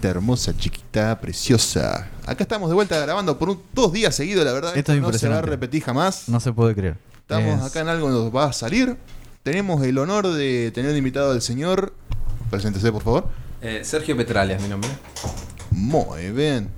bonita, hermosa, chiquita, preciosa. Acá estamos de vuelta grabando por un- dos días seguidos, la verdad. Esto es no se va a impresionante. repetir jamás. No se puede creer. Estamos Es- acá en algo que nos va a salir. Tenemos el honor de tener invitado al señor. Preséntese, por favor. Eh, Sergio Petrales es mi nombre. Muy bien.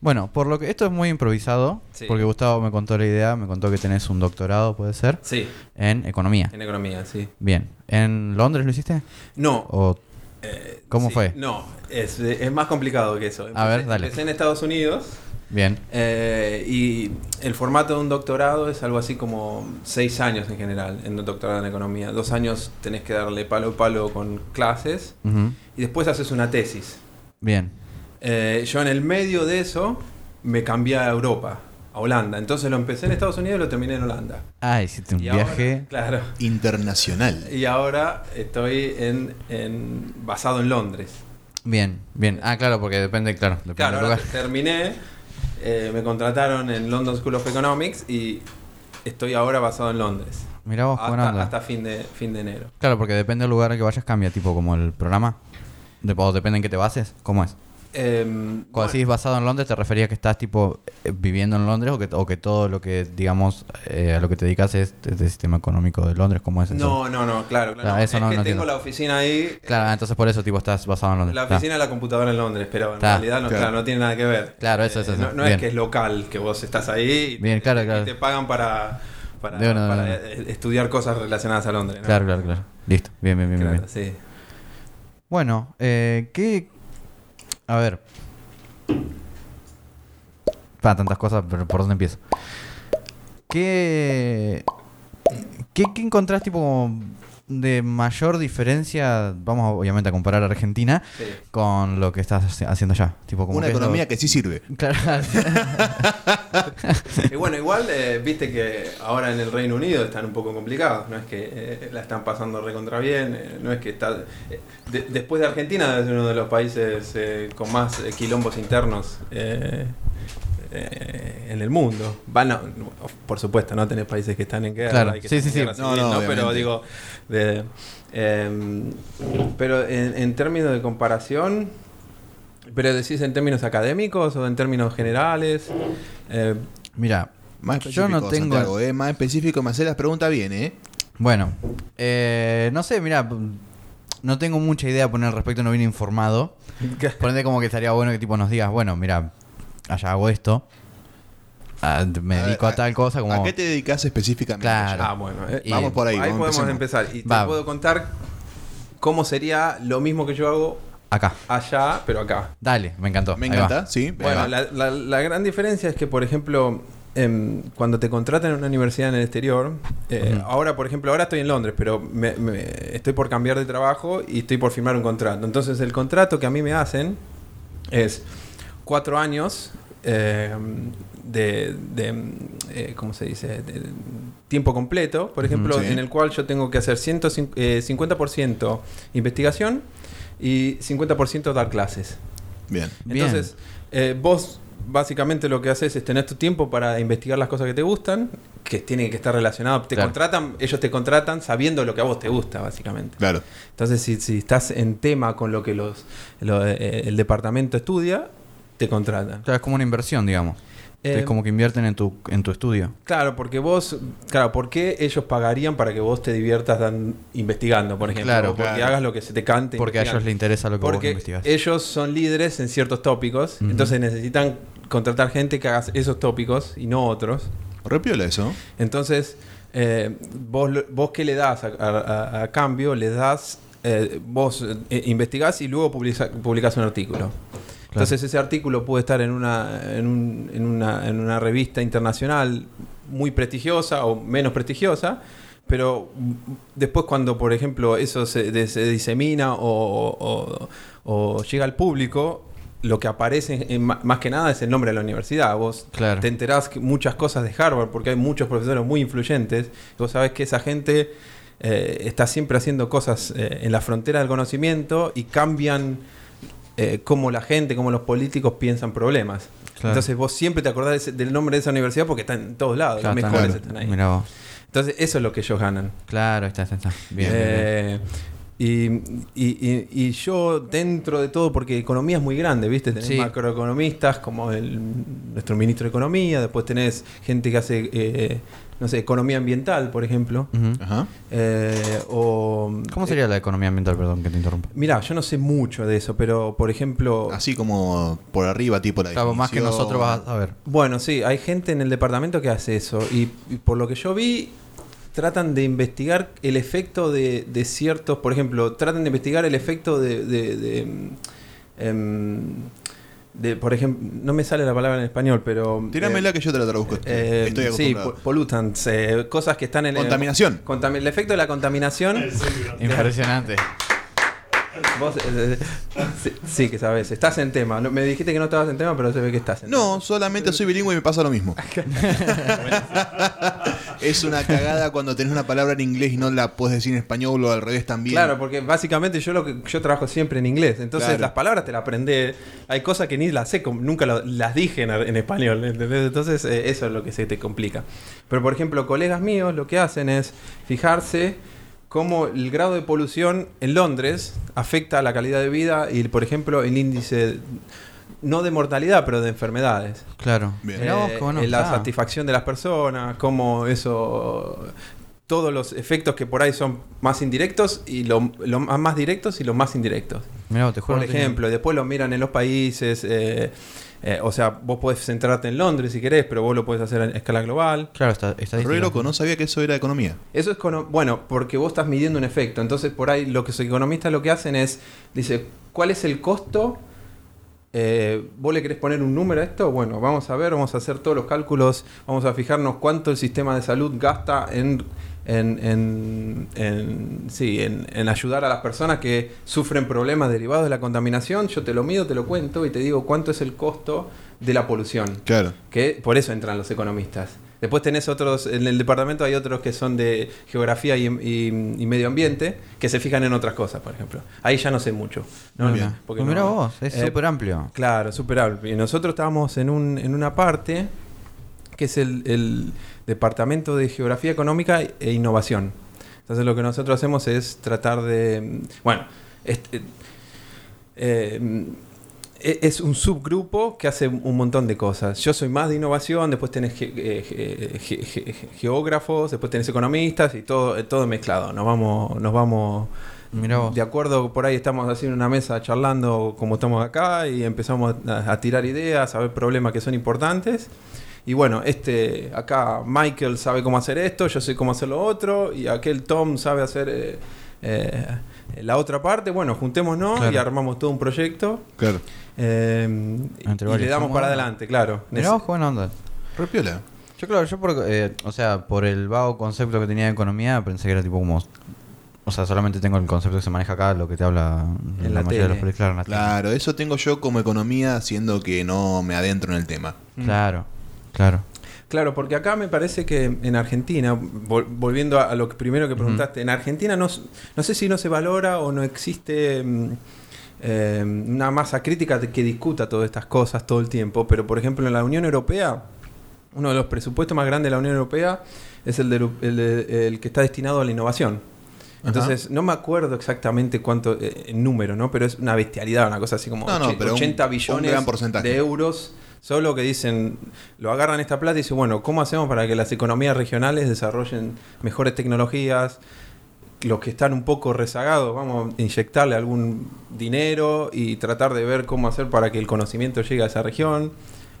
Bueno, por lo que esto es muy improvisado, Sí. porque Gustavo me contó la idea, me contó que tenés un doctorado, puede ser, Sí, en economía. en economía, sí. Bien. ¿En Londres lo hiciste? No. ¿O eh, ¿Cómo sí, fue? No, es, es más complicado que eso. A ver, Empecé- dale. Empecé en Estados Unidos bien? eh, y el formato de un doctorado es algo así como seis años en general en un doctorado en economía. Dos años tenés que darle palo a palo con clases y después haces una tesis. Bien. Eh, yo en el medio de eso me cambié a Europa, a Holanda. Entonces lo empecé en Estados Unidos y lo terminé en Holanda. Ah, hiciste un Y ahora- viaje. claro. Internacional. Y ahora estoy en, en- basado en Londres. Bien, bien. Ah, claro, porque depende, claro, depende Claro, del ahora lugar. terminé, eh, me contrataron en London School of Economics y estoy ahora basado en Londres. Mirá vos, Hasta, onda. hasta fin, de, fin de enero. Claro, porque depende del lugar al que vayas, cambia, tipo como el programa. De, o depende en qué te bases. ¿Cómo es? Em, Cuando bueno, decís basado en Londres, ¿te referías que estás tipo eh, viviendo en Londres o que, o que todo lo que, digamos, eh, a lo que te dedicas es del sistema económico de Londres? ¿Cómo es eso? no, no, no, claro. claro. Claro, eso es no- que no tengo entiendo. la oficina ahí. Claro, ah, entonces por eso tipo estás basado en Londres. La oficina de la computadora en Londres, pero en Ta. realidad no, Claro. claro, no tiene nada que ver. Claro, eso, eso, eso. No, no es que es local, que vos estás ahí y, Bien, claro, y claro. te pagan para, para, eh, estudiar cosas relacionadas a Londres. ¿no? Claro, claro, claro. Listo. Bien, bien, bien, bien, Claro, bien. sí. Bueno, eh, ¿qué...? A ver. Para tantas cosas, pero ¿por dónde empiezo? ¿Qué... ¿Qué, qué encontrás tipo de mayor diferencia? Vamos obviamente a comparar a Argentina Sí. con lo que estás haci- haciendo allá. Tipo, como Una que es lo- economía que sí sirve. Claro. Y bueno, igual, eh, viste que ahora en el Reino Unido están un poco complicados, no es que eh, la están pasando recontra bien, eh, no es que está... eh, de- después de Argentina es uno de los países eh, con más eh, quilombos internos eh, en el mundo. Van a- por supuesto, no tenés países que están en guerra. Claro, y que sí, sí, sí. No, no, Pero digo, de, em, pero en, en términos de comparación... ¿Pero decís en términos académicos o en términos generales? Eh, Mira, Más yo no tengo... Santiago, ¿eh? Más específico, me hace las preguntas bien, ¿eh? Bueno, eh, no sé, mira, no tengo mucha idea poner al respecto, no vine informado. Por ende, como que estaría bueno que tipo nos digas, bueno, mira, allá hago esto, ah, me A ver, dedico a, a- tal cosa, como... ¿A qué te dedicas específicamente? Claro. Ah, bueno. eh, Y- Vamos por ahí, Ahí vamos, podemos empezar. Y te Va. puedo contar cómo sería lo mismo que yo hago Acá, allá, pero acá. dale, me encantó. Me encanta, sí. Bueno, la, la- la gran diferencia es que, por ejemplo, em, cuando te contratan en una universidad en el exterior, eh, ahora, por ejemplo, ahora estoy en Londres, pero me- me- estoy por cambiar de trabajo y estoy por firmar un contrato. Entonces, el contrato que a mí me hacen es cuatro años eh, de, de, eh, ¿cómo se dice? De tiempo completo, por ejemplo, sí. en el cual yo tengo que hacer 150, eh, 50% investigación y 50% dar clases. Bien. Entonces, eh, vos básicamente lo que haces es tener tu tiempo para investigar las cosas que te gustan, que tienen que estar relacionadas. Te Claro. contratan, ellos te contratan sabiendo lo que a vos te gusta, básicamente. Claro. Entonces, si, si estás en tema con lo que los, lo- eh, el departamento estudia, te contratan. Claro, es como una inversión, digamos. Eh, es como que invierten en tu, en tu estudio. Claro, porque vos, claro, ¿por qué ellos pagarían para que vos te diviertas dan- investigando, por ejemplo? Claro, o porque claro. hagas lo que se te cante. Porque a ellos les interesa lo que vos Porque investigas. ellos son líderes en ciertos tópicos, entonces necesitan contratar gente que haga esos tópicos y no otros. Repiola eso. Entonces, eh, vos, lo- vos qué le das a, a- a- a cambio? Le das, eh, vos eh, investigás y luego publica- publicás un artículo. Entonces ese artículo puede estar en una, en, un- en una, en una revista internacional muy prestigiosa o menos prestigiosa, pero después cuando, por ejemplo, eso se, disemina o, o- o llega al público, lo que aparece en- más que nada es el nombre de la universidad. Vos Claro. te enterás que muchas cosas de Harvard porque hay muchos profesores muy influyentes. Vos sabés que esa gente eh, está siempre haciendo cosas eh, en la frontera del conocimiento y cambian eh, cómo la gente, cómo los políticos piensan problemas. Claro. Entonces vos siempre te acordás de ese- del nombre de esa universidad porque está en todos lados. Claro, los están- mejores están ahí. Mirá vos. Entonces eso es lo que ellos ganan. Claro, está, ahí está. Bien, bien, bien. Eh, y, y- y- y yo dentro de todo, porque economía es muy grande, ¿viste? Tenés Sí. macroeconomistas como el, nuestro ministro de Economía, después tenés gente que hace, eh, no sé, economía ambiental, por ejemplo. Ajá. Eh, o, ¿Cómo sería la economía ambiental? Perdón que te interrumpa. Mira, yo no sé mucho de eso, pero por ejemplo... Así como por arriba, tipo la Claro, más que nosotros vas a ver. Bueno, sí, hay gente en el departamento que hace eso. Y, y por lo que yo vi, tratan de investigar el efecto de, de ciertos, por ejemplo, tratan de investigar el efecto de, de, de, mm, em, de, por ejemplo, no me sale la palabra en español, pero... Tíramela eh, que yo te la traduzco. eh, Estoy sí, acostumbrado. pollutants, eh, cosas que están en el- Contaminación. contami- el efecto de la contaminación. Impresionante. Vos, eh, eh, sí, sí, que sabes, estás en tema. No- me dijiste que no estabas en tema, pero se ve que estás en No, solamente soy bilingüe y me pasa lo mismo. es una cagada cuando tenés una palabra en inglés y no la puedes decir en español o al revés también. Claro, porque básicamente yo lo que yo trabajo siempre en inglés, entonces Claro. las palabras te las aprendés. Hay cosas que ni las sé, nunca lo- las dije en, en español, ¿entendés? Entonces eh, eso es lo que se te complica. Pero por ejemplo, colegas míos lo que hacen es fijarse cómo el grado de polución en Londres afecta a la calidad de vida y por ejemplo el índice no de mortalidad, pero de enfermedades. Claro. Bien. Mirá vos, Eh, en la está. satisfacción de las personas, cómo eso. Todos los efectos que por ahí son más indirectos y lo, lo más directos y los más indirectos. Mirá vos, te juro. Por no tenía- ejemplo, y después lo miran en los países. eh, eh, o sea, vos podés centrarte en Londres si querés, pero vos lo podés hacer a escala global. Claro, está, está Re loco, no sabía que eso era economía. Eso es cono- bueno, porque vos estás midiendo un efecto. Entonces, por ahí lo que los economistas lo que hacen es, dice, ¿cuál es el costo? Eh, ¿Vos le querés poner un número a esto? Bueno, vamos a ver, vamos a hacer todos los cálculos, vamos a fijarnos cuánto el sistema de salud gasta en, en, en- en- sí, en, en ayudar a las personas que sufren problemas derivados de la contaminación. Yo te lo mido, te lo cuento y te digo cuánto es el costo de la polución. Claro. Que por eso entran los economistas. Después tenés otros, en el departamento hay otros que son de geografía y, y- y medio ambiente, que se fijan en otras cosas, por ejemplo. Ahí ya no sé mucho. No, mirá. porque Pues mirá no- vos, es eh, súper amplio. Claro, súper amplio. Y nosotros estábamos en, un, en una parte que es el, el Departamento de Geografía Económica e Innovación. Entonces lo que nosotros hacemos es tratar de... Bueno, este, eh, e- es un subgrupo que hace un montón de cosas. Yo soy más de innovación, después tenés ge- eh, ge- ge- ge- ge- geógrafos, después tenés economistas y todo, eh, todo mezclado. Nos vamos, nos vamos de acuerdo, por ahí estamos haciendo una mesa charlando como estamos acá y empezamos a, a tirar ideas, a ver problemas que son importantes. Y bueno, este acá Michael sabe cómo hacer esto, yo sé cómo hacer lo otro, y aquel Tom sabe hacer eh, eh, la otra parte. Bueno, juntémonos Claro. y armamos todo un proyecto Claro. eh, Entre y varios. le damos ¿Cómo para anda? adelante, claro. Mirá vos, buena onda. Re piola. Yo, claro, yo por, eh, o sea, por el vago concepto que tenía de economía, pensé que era tipo como... O sea, solamente tengo el concepto que se maneja acá, lo que te habla En la mayoría de los tele. países, claro, en la tele. Claro, eso tengo yo como economía, siendo que no me adentro en el tema. Claro, claro. Claro, porque acá me parece que en Argentina, vol- volviendo a, lo primero que preguntaste, en Argentina no, sé si no se valora o no existe mm, eh, una masa crítica que discuta todas estas cosas todo el tiempo, pero por ejemplo en la Unión Europea, uno de los presupuestos más grandes de la Unión Europea es el, de- el de- el que está destinado a la innovación. Entonces, no me acuerdo exactamente cuánto eh, en número, ¿no? Pero es una bestialidad, una cosa así como No, no, och- pero un- 80 un billones gran porcentaje. de euros. Solo que dicen, lo agarran esta plata y dicen, bueno, ¿cómo hacemos para que las economías regionales desarrollen mejores tecnologías? Los que están un poco rezagados, vamos a inyectarle algún dinero y tratar de ver cómo hacer para que el conocimiento llegue a esa región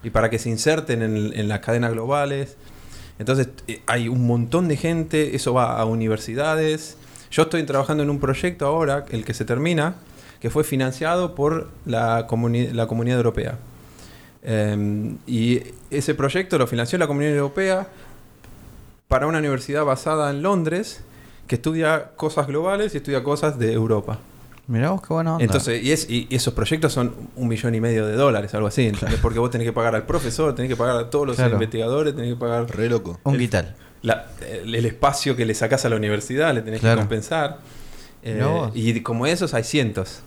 y para que se inserten en, las cadenas globales. Entonces eh, hay un montón de gente, eso va a universidades. Yo estoy trabajando en un proyecto ahora, el que se termina, que fue financiado por la, la Comunidad Europea. Eh, y ese proyecto lo financió la Comunidad Europea para una universidad basada en Londres que estudia cosas globales y estudia cosas de Europa. Mirá vos qué buena onda. Entonces, y, es, y y esos proyectos son un millón y medio de dólares, algo así. ¿entendés? Porque vos tenés que pagar al profesor, tenés que pagar a todos los Claro. investigadores, tenés que pagar Re loco. un el- guital. la- el, el espacio que le sacás a la universidad, le tenés Claro. que compensar. Eh, y como esos hay cientos.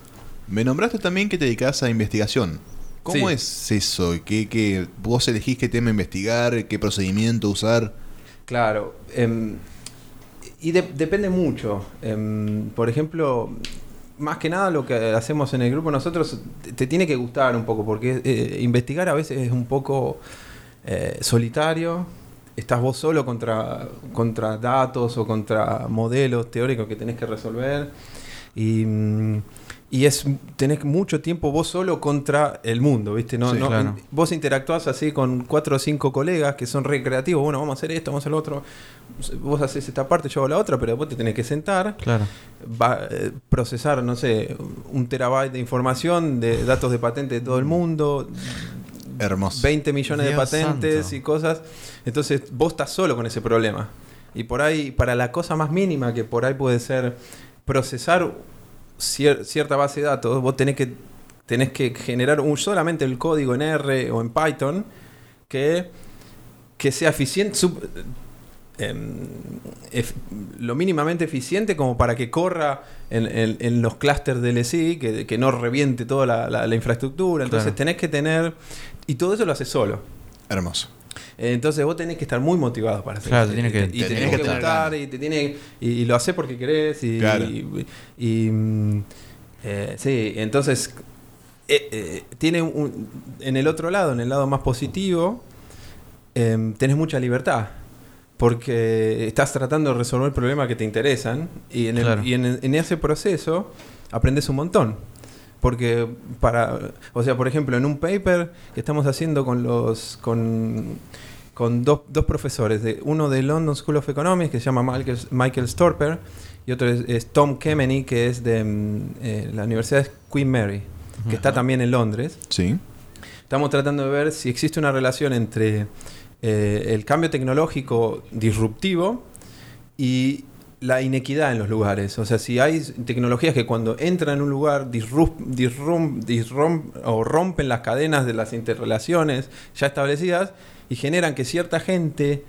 Me nombraste también que te dedicas a investigación. ¿Cómo Sí. es eso? ¿Qué, qué, vos elegís qué tema investigar? ¿Qué procedimiento usar? Claro. em, y de- depende mucho. Em, por ejemplo, más que nada lo que hacemos en el grupo nosotros te, te tiene que gustar un poco, porque eh, investigar a veces es un poco eh, solitario. Estás vos solo contra, contra datos o contra modelos teóricos que tenés que resolver. Y, mm, y es tenés mucho tiempo vos solo contra el mundo, ¿viste? No, Sí, no- claro. Vos interactuás así con cuatro o cinco colegas que son recreativos. Bueno, vamos a hacer esto, vamos a hacer lo otro. Vos haces esta parte, yo hago la otra, pero vos te tenés que sentar, Claro. va, eh, procesar, no sé, un terabyte de información de datos de patente de todo el mundo, Hermoso. 20 millones de patentes santo. y cosas. Entonces vos estás solo con ese problema. Y por ahí, para la cosa más mínima que por ahí puede ser procesar cier- cierta base de datos, vos tenés que, tenés que generar un, solamente el código en R o en Python que, que sea eficiente, sub- em, lo mínimamente eficiente como para que corra en, en- en los clústeres de LSI, que, que no reviente toda la, la- la infraestructura. Entonces Claro. tenés que tener... Y todo eso lo haces solo. Hermoso. Entonces vos tenés que estar muy motivado para hacer Claro, eso. te tiene que- y te te tenés que gustar y te tiene y, y lo haces porque querés y, Claro. y- y, eh, sí, entonces eh, eh, tiene un, en el otro lado, en el lado más positivo, em, tenés mucha libertad. Porque estás tratando de resolver problemas que te interesan y en, el- Claro. y en, en ese proceso aprendes un montón. Porque para, o sea, por ejemplo, en un paper que estamos haciendo con los con, con dos, dos profesores, de, uno de London School of Economics que se llama Michael, Michael Storper y otro es, es Tom Kemeny que es de mm, eh, la Universidad de Queen Mary, que está también en Londres. Sí. Estamos tratando de ver si existe una relación entre eh, el cambio tecnológico disruptivo y la inequidad en los lugares. O sea, si hay tecnologías que cuando entran en un lugar disrup, disrum- disrum- o rompen las cadenas de las interrelaciones ya establecidas y generan que cierta gente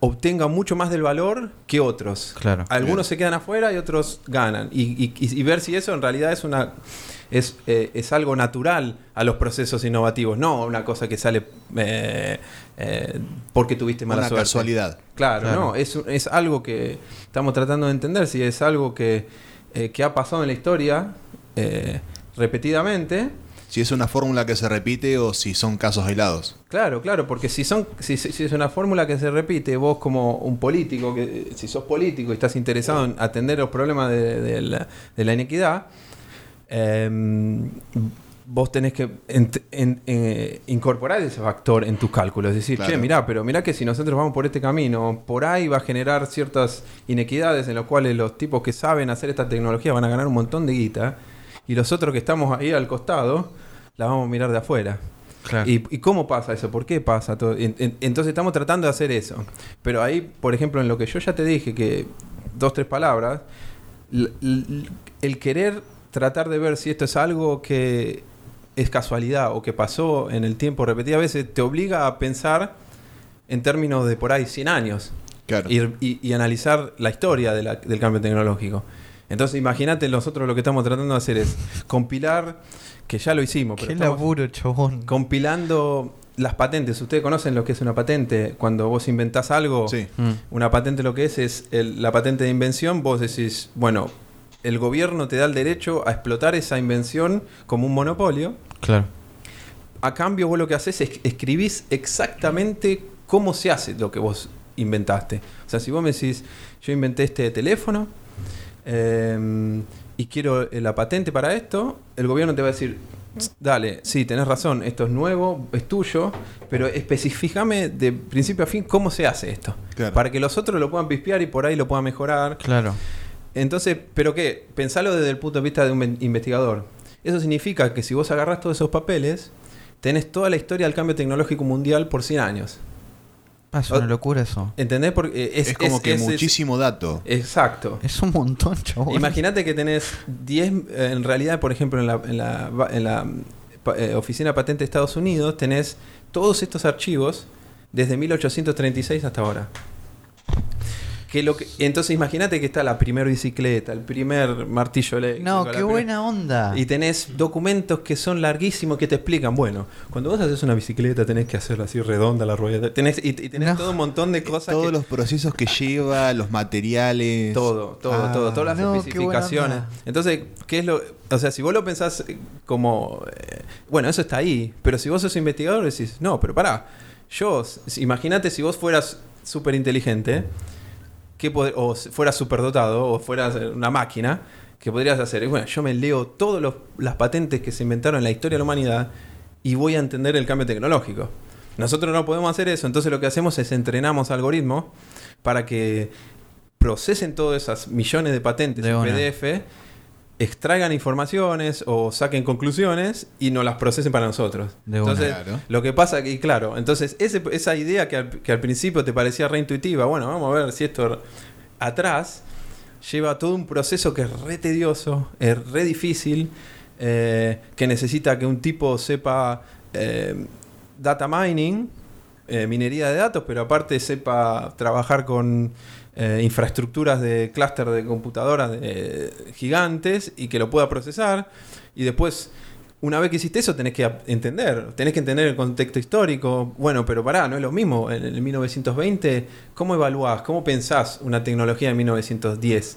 obtenga mucho más del valor que otros. Claro. Algunos se quedan afuera y otros ganan. Y, y- y- y ver si eso en realidad es una es, eh, es algo natural a los procesos innovativos, no una cosa que sale eh, eh, porque tuviste mala Una suerte. casualidad. Claro, Claro. no, es, es algo que estamos tratando de entender, si es algo que, eh, que ha pasado en la historia eh, repetidamente. Si es una fórmula que se repite o si son casos aislados. Claro, claro, porque si son si, es una fórmula que se repite, vos como un político, que si sos político y estás interesado en atender los problemas de, de la, de la inequidad, em, vos tenés que en- eh, incorporar ese factor en tus cálculos. Es decir, Claro. che, mirá, pero mirá que si nosotros vamos por este camino, por ahí va a generar ciertas inequidades en las cuales los tipos que saben hacer esta tecnología van a ganar un montón de guita y los otros que estamos ahí al costado la vamos a mirar de afuera. Claro. ¿Y, y cómo pasa eso? ¿Por qué pasa todo? En- en- entonces estamos tratando de hacer eso. Pero ahí, por ejemplo, en lo que yo ya te dije, que dos, tres palabras, el querer tratar de ver si esto es algo que es casualidad o que pasó en el tiempo repetidas veces, te obliga a pensar en términos de por ahí 100 años Claro. y, y- y analizar la historia de la- del cambio tecnológico. Entonces, imagínate, nosotros lo que estamos tratando de hacer es compilar, que ya lo hicimos, pero Qué laburo, chabón. compilando las patentes. ¿Ustedes conocen lo que es una patente? Cuando vos inventás algo, Sí. Una patente lo que es es el- la patente de invención. Vos decís, bueno, el gobierno te da el derecho a explotar esa invención como un monopolio. Claro. A cambio, vos lo que haces es escribís exactamente cómo se hace lo que vos inventaste. O sea, si vos me decís, yo inventé este teléfono eh, y quiero eh, la patente para esto, el gobierno te va a decir, dale, sí, tenés razón, esto es nuevo, es tuyo, pero especificame de principio a fin cómo se hace esto. Claro. Para que los otros lo puedan pispear y por ahí lo puedan mejorar. Claro. Entonces, ¿pero qué? Pensalo desde el punto de vista de un investigador. Eso significa que si vos agarrás todos esos papeles, tenés toda la historia del cambio tecnológico mundial por 100 años. Ah, es una locura eso. ¿Entendés? Porque eh, es, Es, como es- que es- es- muchísimo dato. exacto. Es un montón, chabón. Imagínate que tenés 10, eh, en realidad, por ejemplo, en la, en la, en la, pa- eh, Oficina Patente de Estados Unidos, tenés todos estos archivos desde 1836 hasta ahora. Que lo que, entonces imagínate que está la primera bicicleta, el primer martillo eléctrico. No, qué primer- buena onda. Y tenés documentos que son larguísimos que te explican, bueno, cuando vos haces una bicicleta tenés que hacerla así redonda la rueda. Tenés, y, y tenés No. todo un montón de cosas Todos que- los procesos que lleva, los materiales. todo, todo, Ah, todo, todas las no, especificaciones. Entonces, ¿qué es lo...? O sea, si vos lo pensás como... eh, bueno, eso está ahí, pero si vos sos investigador decís, no, pero pará, yo, imagínate si vos fueras súper inteligente, o s- fueras superdotado, o fueras una máquina, ¿qué podrías hacer? Y bueno, yo me leo todas las patentes que se inventaron en la historia de la humanidad y voy a entender el cambio tecnológico. Nosotros no podemos hacer eso, entonces lo que hacemos es entrenamos algoritmos para que procesen todas esas millones de patentes De en. PDF, extraigan informaciones o saquen conclusiones y nos las procesen para nosotros. De entonces, Claro. lo que pasa que, claro, entonces ese- esa idea que al, que al principio te parecía reintuitiva, bueno, vamos a ver si esto atrás lleva todo un proceso que es re tedioso, es re difícil, eh, que necesita que un tipo sepa eh, data mining, eh, minería de datos, pero aparte sepa trabajar con eh, infraestructuras de clúster de computadoras de- gigantes y que lo pueda procesar. Y después, una vez que hiciste eso, tenés que entender, tenés que entender el contexto histórico. Bueno, pero pará, no es lo mismo. En el 1920, ¿cómo evaluás, cómo pensás una tecnología de 1910?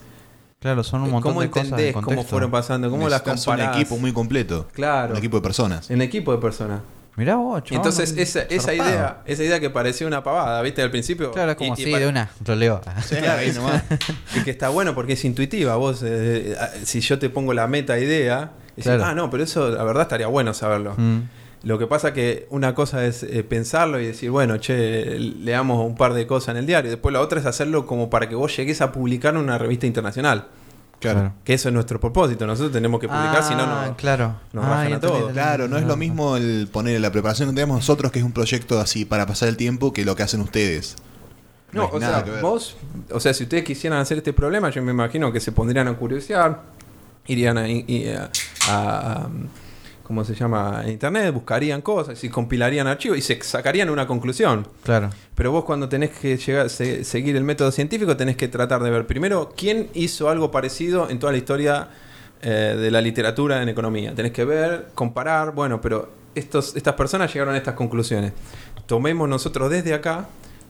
Claro, son un montón ¿Cómo de cosas de entendés cómo fueron pasando? ¿Cómo las comparás? un equipo muy completo. Claro. Un equipo de personas. En equipo de personas. Mirá vos, chabón, Entonces, esa, esa idea, esa idea que parecía una pavada, ¿viste? Al principio. Claro, es como y- y así, pa- de una, roleo. Claro, ahí es- nomás. y que está bueno porque es intuitiva. Vos, eh, eh, si yo te pongo la meta idea, decís, Claro. ah, no, pero eso la verdad estaría bueno saberlo. Mm. Lo que pasa que una cosa es eh, pensarlo y decir, bueno, che, leamos un par de cosas en el diario. Después la otra es hacerlo como para que vos llegues a publicar en una revista internacional. Claro. Que eso es nuestro propósito. Nosotros tenemos que publicar, si no, Ah, no. claro. nos Ah, a todos. Claro, no es lo mismo el poner la preparación que tenemos nosotros, que es un proyecto así para pasar el tiempo, que lo que hacen ustedes. No, o sea, vos, o sea, si ustedes quisieran hacer este problema, yo me imagino que se pondrían a curiosear, irían a, y- a- a- ¿cómo se llama? A internet, buscarían cosas y compilarían archivos y se sacarían una conclusión. Claro. Pero vos cuando tenés que llegar, se- seguir el método científico, tenés que tratar de ver primero quién hizo algo parecido en toda la historia eh, de la literatura en economía. Tenés que ver, comparar, bueno, pero estos, estas personas llegaron a estas conclusiones. Tomemos nosotros desde acá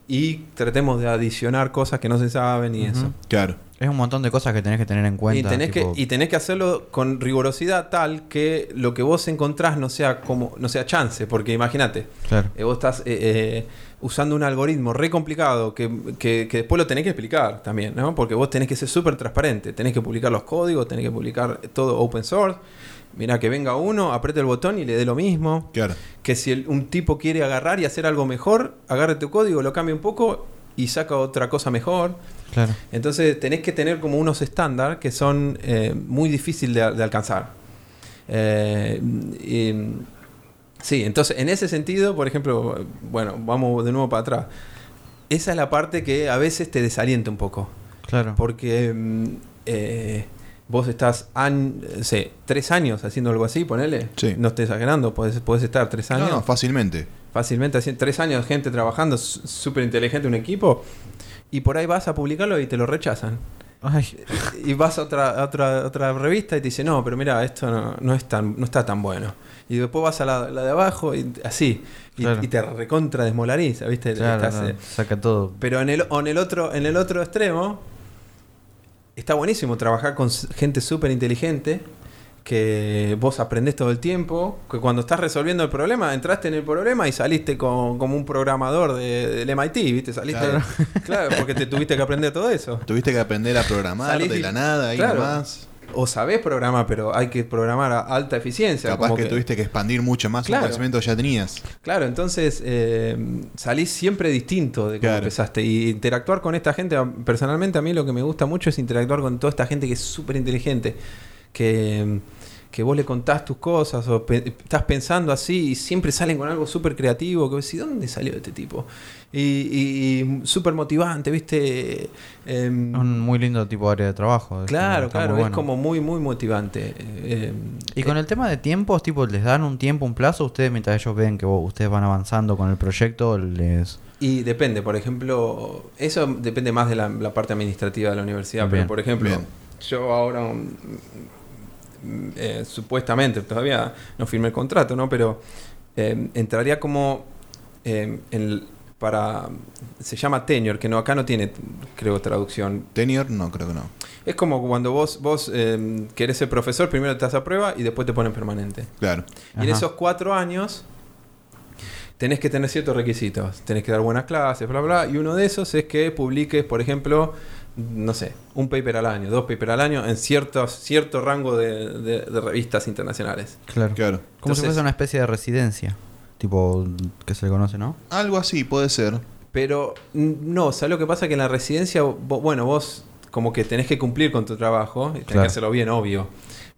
y tratemos de adicionar cosas que no se saben y eso. Claro. Es un montón de cosas que tenés que tener en cuenta. Y tenés, tipo- que, y tenés que hacerlo con rigurosidad tal que lo que vos encontrás no sea como no sea chance, porque imagínate, Claro. eh, vos estás eh, eh, usando un algoritmo re complicado que, que- que después lo tenés que explicar también, ¿no? Porque vos tenés que ser súper transparente, tenés que publicar los códigos, tenés que publicar todo open source. Mirá, que venga uno, apriete el botón y le dé lo mismo. Claro. Que si el- un tipo quiere agarrar y hacer algo mejor, agarre tu código, lo cambia un poco y saca otra cosa mejor. Claro. Entonces tenés que tener como unos estándar que son eh, muy difíciles de, de alcanzar. Eh, y- sí, entonces en ese sentido, por ejemplo, bueno, vamos de nuevo para atrás. Esa es la parte que a veces te desalienta un poco. Claro. Porque mm, eh, vos estás an- sé, tres años haciendo algo así, ponele. Sí. No estés exagerando, podés, podés estar tres No, años no, fácilmente. fácilmente haciendo tres años gente trabajando súper inteligente un equipo y por ahí vas a publicarlo y te lo rechazan Ay, y vas a otra a otra a otra revista y te dice no pero mira esto no, no es tan no está tan bueno y después vas a la, la de abajo y así y, Claro. y te recontra desmolariza viste claro, Estás, no, eh, saca todo. pero en el, o en el otro en el otro extremo está buenísimo trabajar con gente súper inteligente que vos aprendés todo el tiempo, que cuando estás resolviendo el problema, entraste en el problema y saliste con- como un programador de- del MIT, ¿viste? Saliste, Claro. claro. porque te tuviste que aprender todo eso. Tuviste que aprender a programar Salís de la nada, ahí claro. nomás. O sabés programar, pero hay que programar a alta eficiencia. Capaz como que, tuviste que expandir mucho más Claro. un conocimiento que ya tenías. Claro, entonces eh, salís siempre distinto de cómo Claro. empezaste. Y interactuar con esta gente, personalmente a mí lo que me gusta mucho es interactuar con toda esta gente que es súper inteligente. Que, que vos le contás tus cosas o pe- estás pensando así y siempre salen con algo súper creativo que vos decís, ¿dónde salió este tipo? Y, y- y súper motivante, ¿viste? Em, Un muy lindo tipo de área de trabajo. es- claro, claro, muy es bueno. como muy, muy motivante. Eh, Y con el tema de tiempos, tipo, ¿les dan un tiempo, un plazo? Ustedes, mientras ellos ven que vos- ustedes van avanzando con el proyecto, les... Y depende, por ejemplo, eso depende más de la, la parte administrativa de la universidad, Bien, pero por ejemplo, bien. yo ahora eh, supuestamente, todavía no firmé el contrato, ¿no? Pero eh, entraría como eh, en el- para... Se llama tenure, que no acá no tiene, creo, traducción. Tenure, no, creo que no. Es como cuando vos, vos eh, querés ser profesor, primero te das a prueba y después te ponen permanente. Claro. Y en esos cuatro años tenés que tener ciertos requisitos. Tenés que dar buenas clases, bla, bla. Y uno de esos es que publiques, por ejemplo, no sé, un paper al año, dos papers al año en ciertos, cierto rango de, de- de revistas internacionales. Claro. Claro. Como si Entonces- fuese una especie de residencia. Tipo, que se le conoce, ¿no? Algo así puede ser. Pero no, ¿sabes lo que pasa? Que en la residencia, vo- bueno, vos como que tenés que cumplir con tu trabajo y tenés Claro. que hacerlo bien, obvio.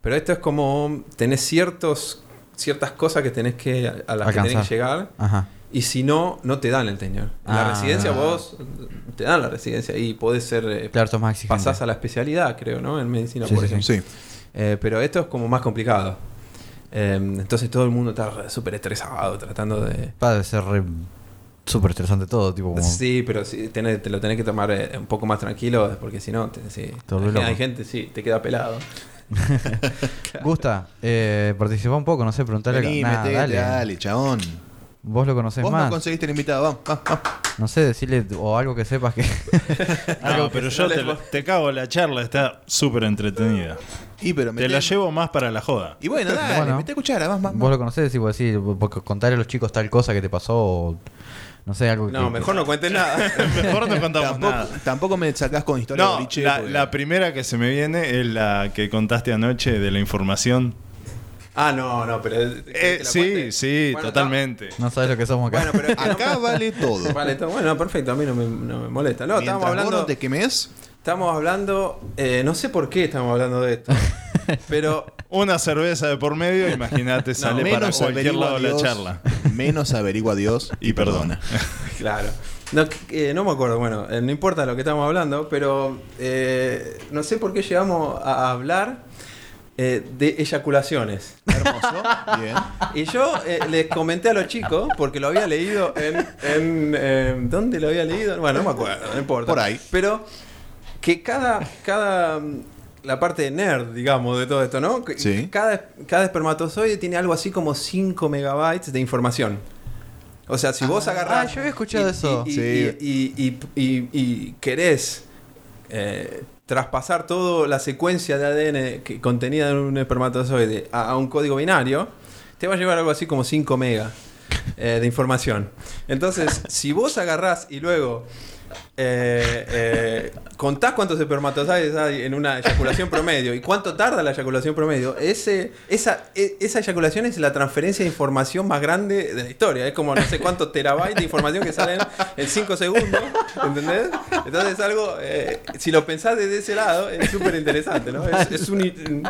Pero esto es como tenés ciertos, ciertas cosas que tenés que, a las que tenés que llegar Ajá. Y si no, no te dan el tenure. En la Ah. residencia vos te dan la residencia y podés ser... eh, Claro, esto es más exigente. pasás a la especialidad, creo, ¿no? En medicina, Sí, por sí, ejemplo. Sí. Eh, pero esto es como más complicado. Eh, entonces todo el mundo está re- súper estresado tratando de... Va, debe ser re- súper estresante todo, tipo como... Sí, pero sí, tenés- te lo tenés que tomar eh, un poco más tranquilo porque si no, te, sí. Hay, gente, sí, te queda pelado. Gusta, eh, participa un poco, no sé, preguntarle... Vení, Nah, metete, dale. dale. chabón. Vos lo conocés Vos más. no conseguiste el invitado, vamos, vamos, vamos. No sé, decirle o algo que sepas que... No, pero yo te, te cago la charla, está súper entretenida. Y pero Te la llevo más para la joda. Y bueno, dale, Bueno. mete cuchara, vas, más, Vos lo conocés, tipo así, porque contarle a los chicos tal cosa que te pasó o... No sé, algo que... No, mejor no cuentes nada. Mejor no contamos Tampoco, nada. tampoco me sacás con historia de No, la, porque- la primera que se me viene es la que contaste anoche de la información. Ah, no, no, pero... ¿querés que Eh, sí, cuente? sí, Bueno, totalmente. No sabes lo que somos acá. Bueno, pero no- Acá vale todo. Vale, está- bueno, perfecto, a mí no me, no me molesta. No, Mientras estábamos hablando... no te quemes, Estamos hablando, eh, no sé por qué estamos hablando de esto, pero Una cerveza de por medio, imagínate, sale para cualquier lado la charla. menos averigua Dios Y perdona. claro, no, eh, no me acuerdo, bueno, eh, no importa lo que estamos hablando, pero eh, no sé por qué llegamos a hablar eh, de eyaculaciones. hermoso, bien. Y yo eh, les comenté a los chicos, porque lo había leído en, en, eh, ¿Dónde lo había leído? Bueno, no me acuerdo, no importa. Por ahí. Pero que cada, cada la parte de nerd, digamos, de todo esto, ¿no? Sí. Cada, cada espermatozoide tiene algo así como 5 megabytes de información. O sea, si vos agarrás... Ah, yo había escuchado y- eso. Y, Sí. y- y- y- y querés eh, traspasar toda la secuencia de ADN que, contenida en un espermatozoide a, un código binario, te va a llevar algo así como 5 megas eh, de información. Entonces, si vos agarrás y luego eh, eh, contás cuántos espermatozoides hay en una eyaculación promedio y cuánto tarda la eyaculación promedio, ese, esa, e- esa eyaculación es la transferencia de información más grande de la historia. Es como no sé cuántos terabytes de información que salen en 5 segundos. ¿Entendés? Entonces es algo, eh, si lo pensás desde ese lado, es súper interesante, ¿no? Es, un...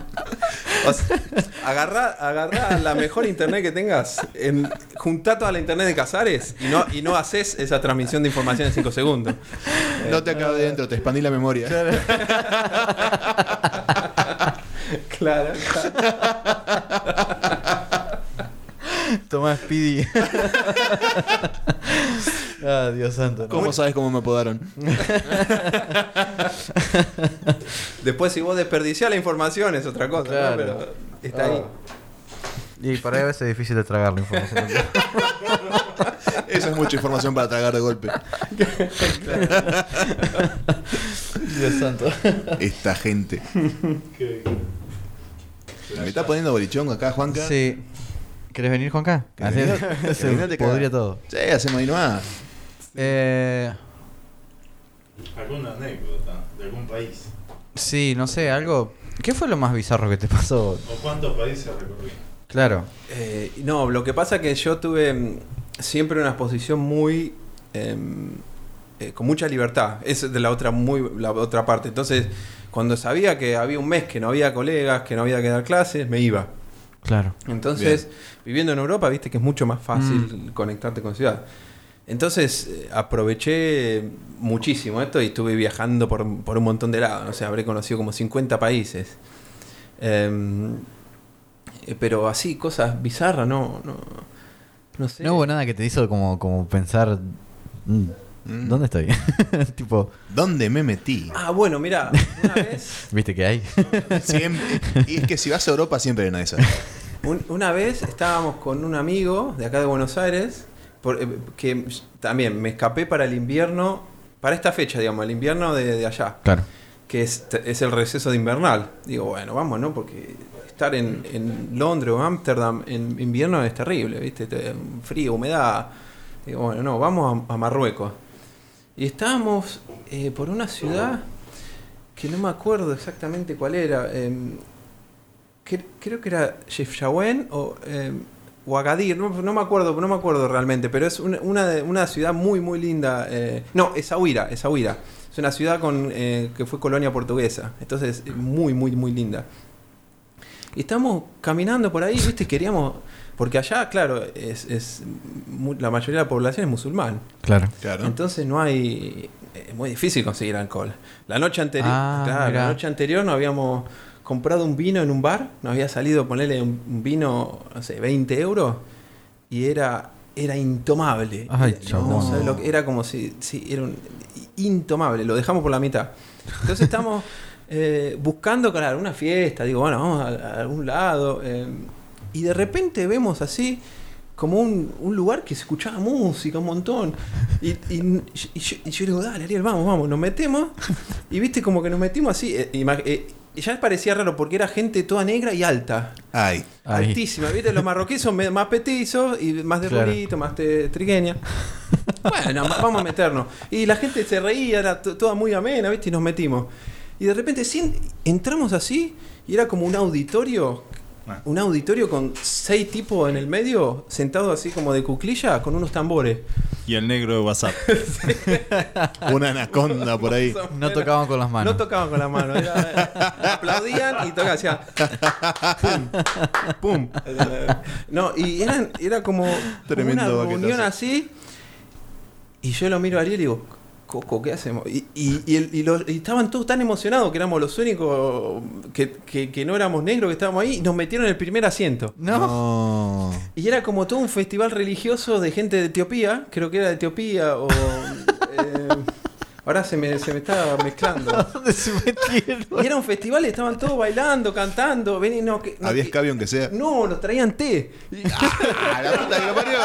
o sea, agarrá la mejor internet que tengas, en, juntá toda la internet de Casares y no, y no haces esa transmisión de información en 5 segundos. No te acabé dentro, te expandí la memoria. Claro, Toma Speedy. ah, Dios santo. ¿Cómo sabes cómo me apodaron? Después, si vos desperdiciás la información, es otra cosa, ¿no? Claro. Pero está ahí. Y para ahí a veces es difícil de tragar la información. Esa es mucha información para tragar de golpe. Dios santo. Esta gente. Me está poniendo bolichón acá, Juanca. Sí. ¿Querés venir, Juanca? Se podría todo. Sí, hacemos ahí nomás. Eh, ¿Alguna anécdota de algún país? sí, no sé, algo... ¿Qué fue lo más bizarro que te pasó? ¿O cuántos países recorrí? Claro. Eh, no, lo que pasa es que yo tuve mm, siempre una exposición muy. em, eh, con mucha libertad. Es de la otra, muy, la otra parte. Entonces, cuando sabía que había un mes que no había colegas, que no había que dar clases, me iba. Claro. Entonces, viviendo en Europa, viste que es mucho más fácil conectarte con ciudad. Entonces, eh, aproveché muchísimo esto y estuve viajando por, por un montón de lados. No sé, habré conocido como 50 países. Em, eh, pero así, cosas bizarras, no, no, no sé. No hubo nada que te hizo como, como pensar. mm, Mm. ¿Dónde estoy? tipo, ¿Dónde me metí? Ah, bueno, mira, una vez, ¿viste que hay? Siempre. Y es que si vas a Europa siempre hay una de esas. un- una vez estábamos con un amigo de acá de Buenos Aires, por- eh, que también me escapé para el invierno, para esta fecha, digamos, el invierno de, de allá. claro. que es, es el receso de invernal. Digo, bueno, vamos, ¿no? Porque estar en, Londres o Ámsterdam en invierno es terrible, ¿viste? Te- Frío, humedad. Digo, bueno, no, vamos a, Marruecos. Y estábamos eh, por una ciudad que no me acuerdo exactamente cuál era. em, creo que era Chefchaouen o, em, o Agadir, no, no me acuerdo, no me acuerdo realmente, pero es una, una, ciudad muy, muy linda. eh, no, Essaouira, Essaouira. Es una ciudad con, eh, que fue colonia portuguesa. Entonces, es muy, muy, muy linda. Y estamos caminando por ahí, ¿viste? Queríamos. Porque allá, claro, es, es la mayoría de la población es musulmán. Claro. Claro. Entonces no hay. Es muy difícil conseguir alcohol. La noche anterior. Ah, claro, la noche anterior nos habíamos comprado un vino en un bar. Nos había salido ponerle un, un vino, no sé, 20 euros. Y era. Era intomable. Ay, Era- chabón. no sabes lo que- era como si. Sí, era un, intomable. Lo dejamos por la mitad. Entonces estamos eh, buscando, claro, una fiesta. Digo, bueno, vamos a, a algún lado. eh, y de repente vemos así como un, un lugar que se escuchaba música un montón. Y, y- y yo, y yo digo, dale, Ariel, vamos, vamos, nos metemos. Y viste como que nos metimos así. eh, eh, y ya parecía raro porque era gente toda negra y alta. Ay. Altísima, ¿viste? Los marroquíes son más petizos y más de Claro. más de trigueña. Bueno, vamos a meternos. Y la gente se reía, era to- toda muy amena, ¿viste? Y nos metimos. Y de repente entramos así y era como un auditorio. Ah. Un auditorio con seis tipos en el medio, sentados así como de cuclilla, con unos tambores. Y el negro de WhatsApp. Una anaconda por ahí. No tocaban con las manos. No tocaban con las manos. era- aplaudían y tocaban, hacían. ¡Pum! ¡Pum! No, y eran, era como, Tremendo una reunión así. Y yo lo miro a Ariel y digo, Coco, ¿qué hacemos? Y, y- y el- y los- y estaban todos tan emocionados que éramos los únicos que, que- que no éramos negros que estábamos ahí y nos metieron en el primer asiento. No. No. Y era como todo un festival religioso de gente de Etiopía, creo que era de Etiopía o... eh, ahora se me, se me está mezclando. ¿Dónde se metieron? Y era un festival y estaban todos bailando, cantando. Ven y no, que, no, Había escabio aunque sea. No, nos traían té. ¡Ah, la puta que lo parió!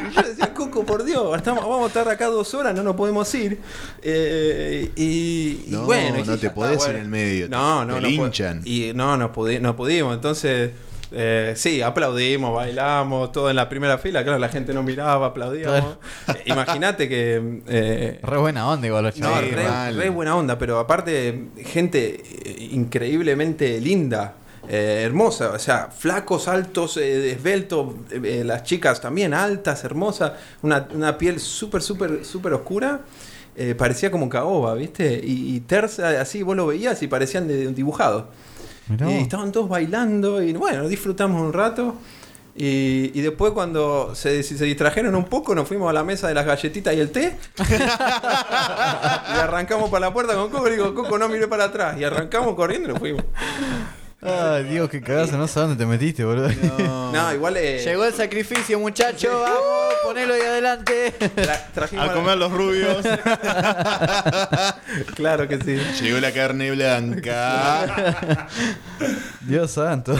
Y yo decía, Coco, por Dios, estamos, vamos a estar acá dos horas, no nos podemos ir. Eh, y, y No, bueno, no te ya podés está, en el medio, No, te- no, te no. linchan. Y no, no, pudi- no pudimos. Entonces, eh, sí, aplaudimos, bailamos, todo en la primera fila. Claro, la gente no miraba, aplaudíamos. Eh, Imagínate que. eh, Re buena onda igual los No, chavales. Sí, re, buena onda, pero aparte, gente increíblemente linda, eh, hermosa, o sea, flacos, altos, eh, esbeltos, eh, eh, las chicas también altas, hermosas, una, una piel súper, súper, súper oscura. parecía como caoba, ¿viste? Y, y tersa, así vos lo veías y parecían de un dibujado. Mirá Y estaban todos bailando y bueno, disfrutamos un rato. Y, y después cuando se, se distrajeron un poco, nos fuimos a la mesa de las galletitas y el té. y arrancamos para la puerta con Coco y digo, Coco, no mire para atrás. Y arrancamos corriendo y nos fuimos. Ay, Dios, qué cagazo, no sé dónde te metiste, boludo. No, igual eh, Llegó el sacrificio, muchacho. Vamos, ponelo ahí adelante. tra- trajimos A comer los rubios. Claro que sí. Llegó la carne blanca. Dios santo.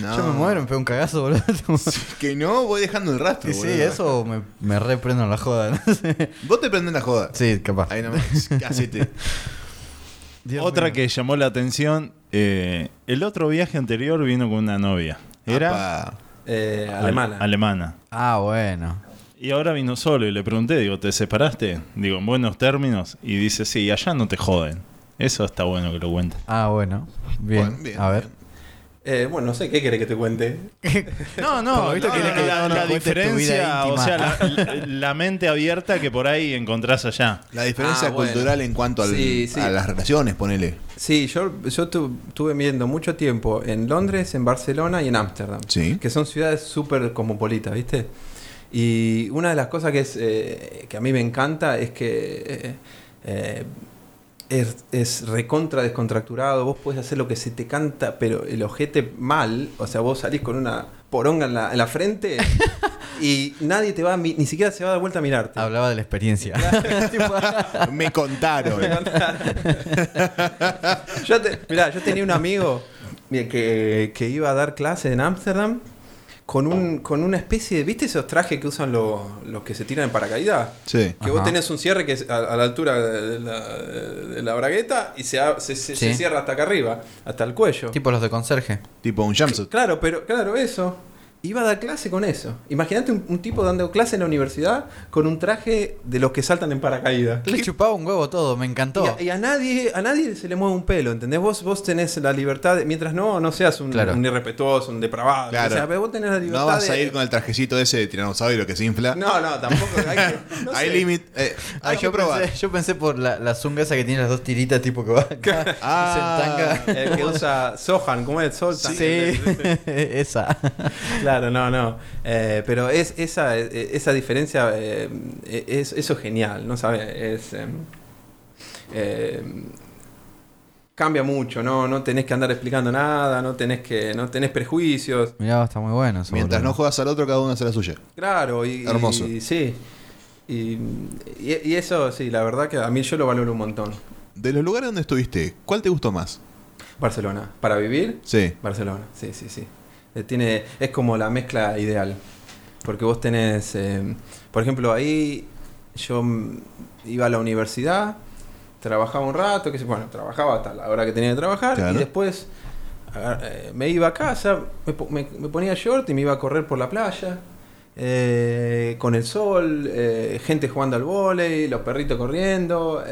No. Yo me muero, me pego un cagazo, boludo. que no, voy dejando el rastro. Y sí, boludo. eso me, me reprendo en la joda. No sé. Vos te prendés la joda. Sí, capaz. Ahí nomás. Hacete. Dios Otra mío. que llamó la atención. Eh, el otro viaje anterior vino con una novia. Era. Eh, ale- alemana. alemana. Ah, bueno. Y ahora vino solo y le pregunté, digo, ¿te separaste? Digo, en buenos términos. Y dice, sí, allá no te joden. Eso está bueno que lo cuentes. Ah, bueno. Bien. Bueno, bien, a ver. bien. Eh, bueno, no sé, ¿qué querés que te cuente? No, no, ¿viste No, que no, que- la, diferencia, o íntima? sea, la, mente abierta que por ahí encontrás allá. La diferencia Ah, bueno. cultural en cuanto al- Sí, sí. a las relaciones, ponele. Sí, yo, yo tu- tuve viviendo mucho tiempo en Londres, en Barcelona y en Ámsterdam. Sí. Que son ciudades súper cosmopolitas, ¿viste? Y una de las cosas que, es, eh, que a mí me encanta es que eh, eh, es, es recontra descontracturado. Vos podés hacer lo que se te canta, pero el ojete mal. O sea, vos salís con una poronga en la, en la frente y nadie te va a mi- ni siquiera se va a dar vuelta a mirarte. Hablaba de la experiencia. Me contaron. yo te- mirá, yo tenía un amigo que, que iba a dar clases en Ámsterdam con, un, con una especie de. ¿Viste esos trajes que usan los, los que se tiran en paracaídas? Sí. Que vos tenés un cierre que es a, a la altura de la, de la bragueta y se, se, se- cierra hasta acá arriba, hasta el cuello. tipo los de conserje. Tipo un jumpsuit. Claro, pero claro, eso. Iba a dar clase con eso. Imagínate un, un tipo dando clase en la universidad con un traje de los que saltan en paracaídas. Le chupaba un huevo todo, me encantó. Y a, y a nadie a nadie se le mueve un pelo, ¿entendés? Vos, vos tenés la libertad, de- mientras no no seas un, Claro. un irrespetuoso, un depravado. Claro. O sea, vos tenés la libertad No vas de- a ir con el trajecito ese de tiranosaurio que se infla. No, no, tampoco hay que... no hay límite. Eh, Ah, hay que yo, probar. pensé, yo pensé por la, la zunga esa que tiene las dos tiritas, tipo que va acá Ah. y se entanga. El que usa Sohan, ¿cómo es? Soltan. Sí, esa. Claro, no, no. Eh, pero es esa, eh, esa diferencia, eh, es, eso es genial, ¿no sabes? Es, eh, eh, cambia mucho, ¿no? No tenés que andar explicando nada, no tenés que no tenés prejuicios. Mirá, está muy bueno eso. Mientras no juegas al otro, cada uno hace la suya. Claro, y, Hermoso. y- sí. Y, y- y eso, sí, la verdad que a mí yo lo valoro un montón. De los lugares donde estuviste, ¿cuál te gustó más? Barcelona. Para vivir, Sí. Barcelona, sí, sí, sí. Tiene, es como la mezcla ideal. Porque vos tenés, eh, por ejemplo, ahí yo iba a la universidad, trabajaba un rato, que bueno, trabajaba hasta la hora que tenía que trabajar Claro. y después eh, me iba a casa, me, me- me ponía short y me iba a correr por la playa. eh, con el sol, gente jugando al vóley, los perritos corriendo,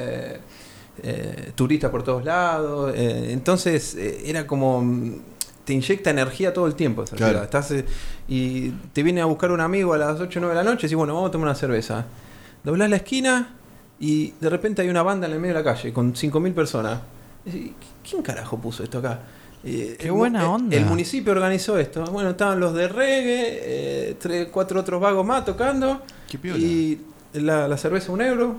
turistas por todos lados. entonces era como te inyecta energía todo el tiempo esa Claro. ciudad. Estás, eh, y te viene a buscar un amigo a las 8 o 9 de la noche y decís, bueno, vamos a tomar una cerveza. Doblás la esquina y de repente hay una banda en el medio de la calle con 5.000 personas. Decís, ¿Quién carajo puso esto acá? Eh, Qué el buena eh, onda. El municipio organizó esto. Bueno, estaban los de reggae, eh, tres, cuatro otros vagos más tocando. Qué piola. Y la, la cerveza un euro.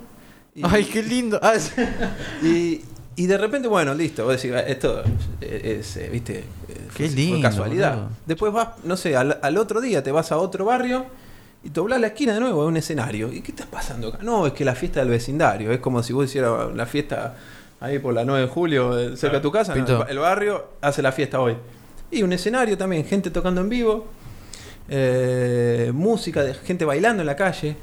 Y- Ay, qué lindo. Ah, sí. y, y de repente, bueno, listo, vos decís, "Ah, esto es, eh, viste, Qué fue- lindo, casualidad. boludo. Después vas, no sé, al, al otro día te vas a otro barrio y doblás la esquina de nuevo, a un escenario. ¿Y qué está pasando acá? No, es que la fiesta del vecindario, es como si vos hicieras la fiesta ahí por la 9 de julio, eh, cerca de tu casa, el, el barrio hace la fiesta hoy. Y un escenario también, gente tocando en vivo, eh, música de gente bailando en la calle.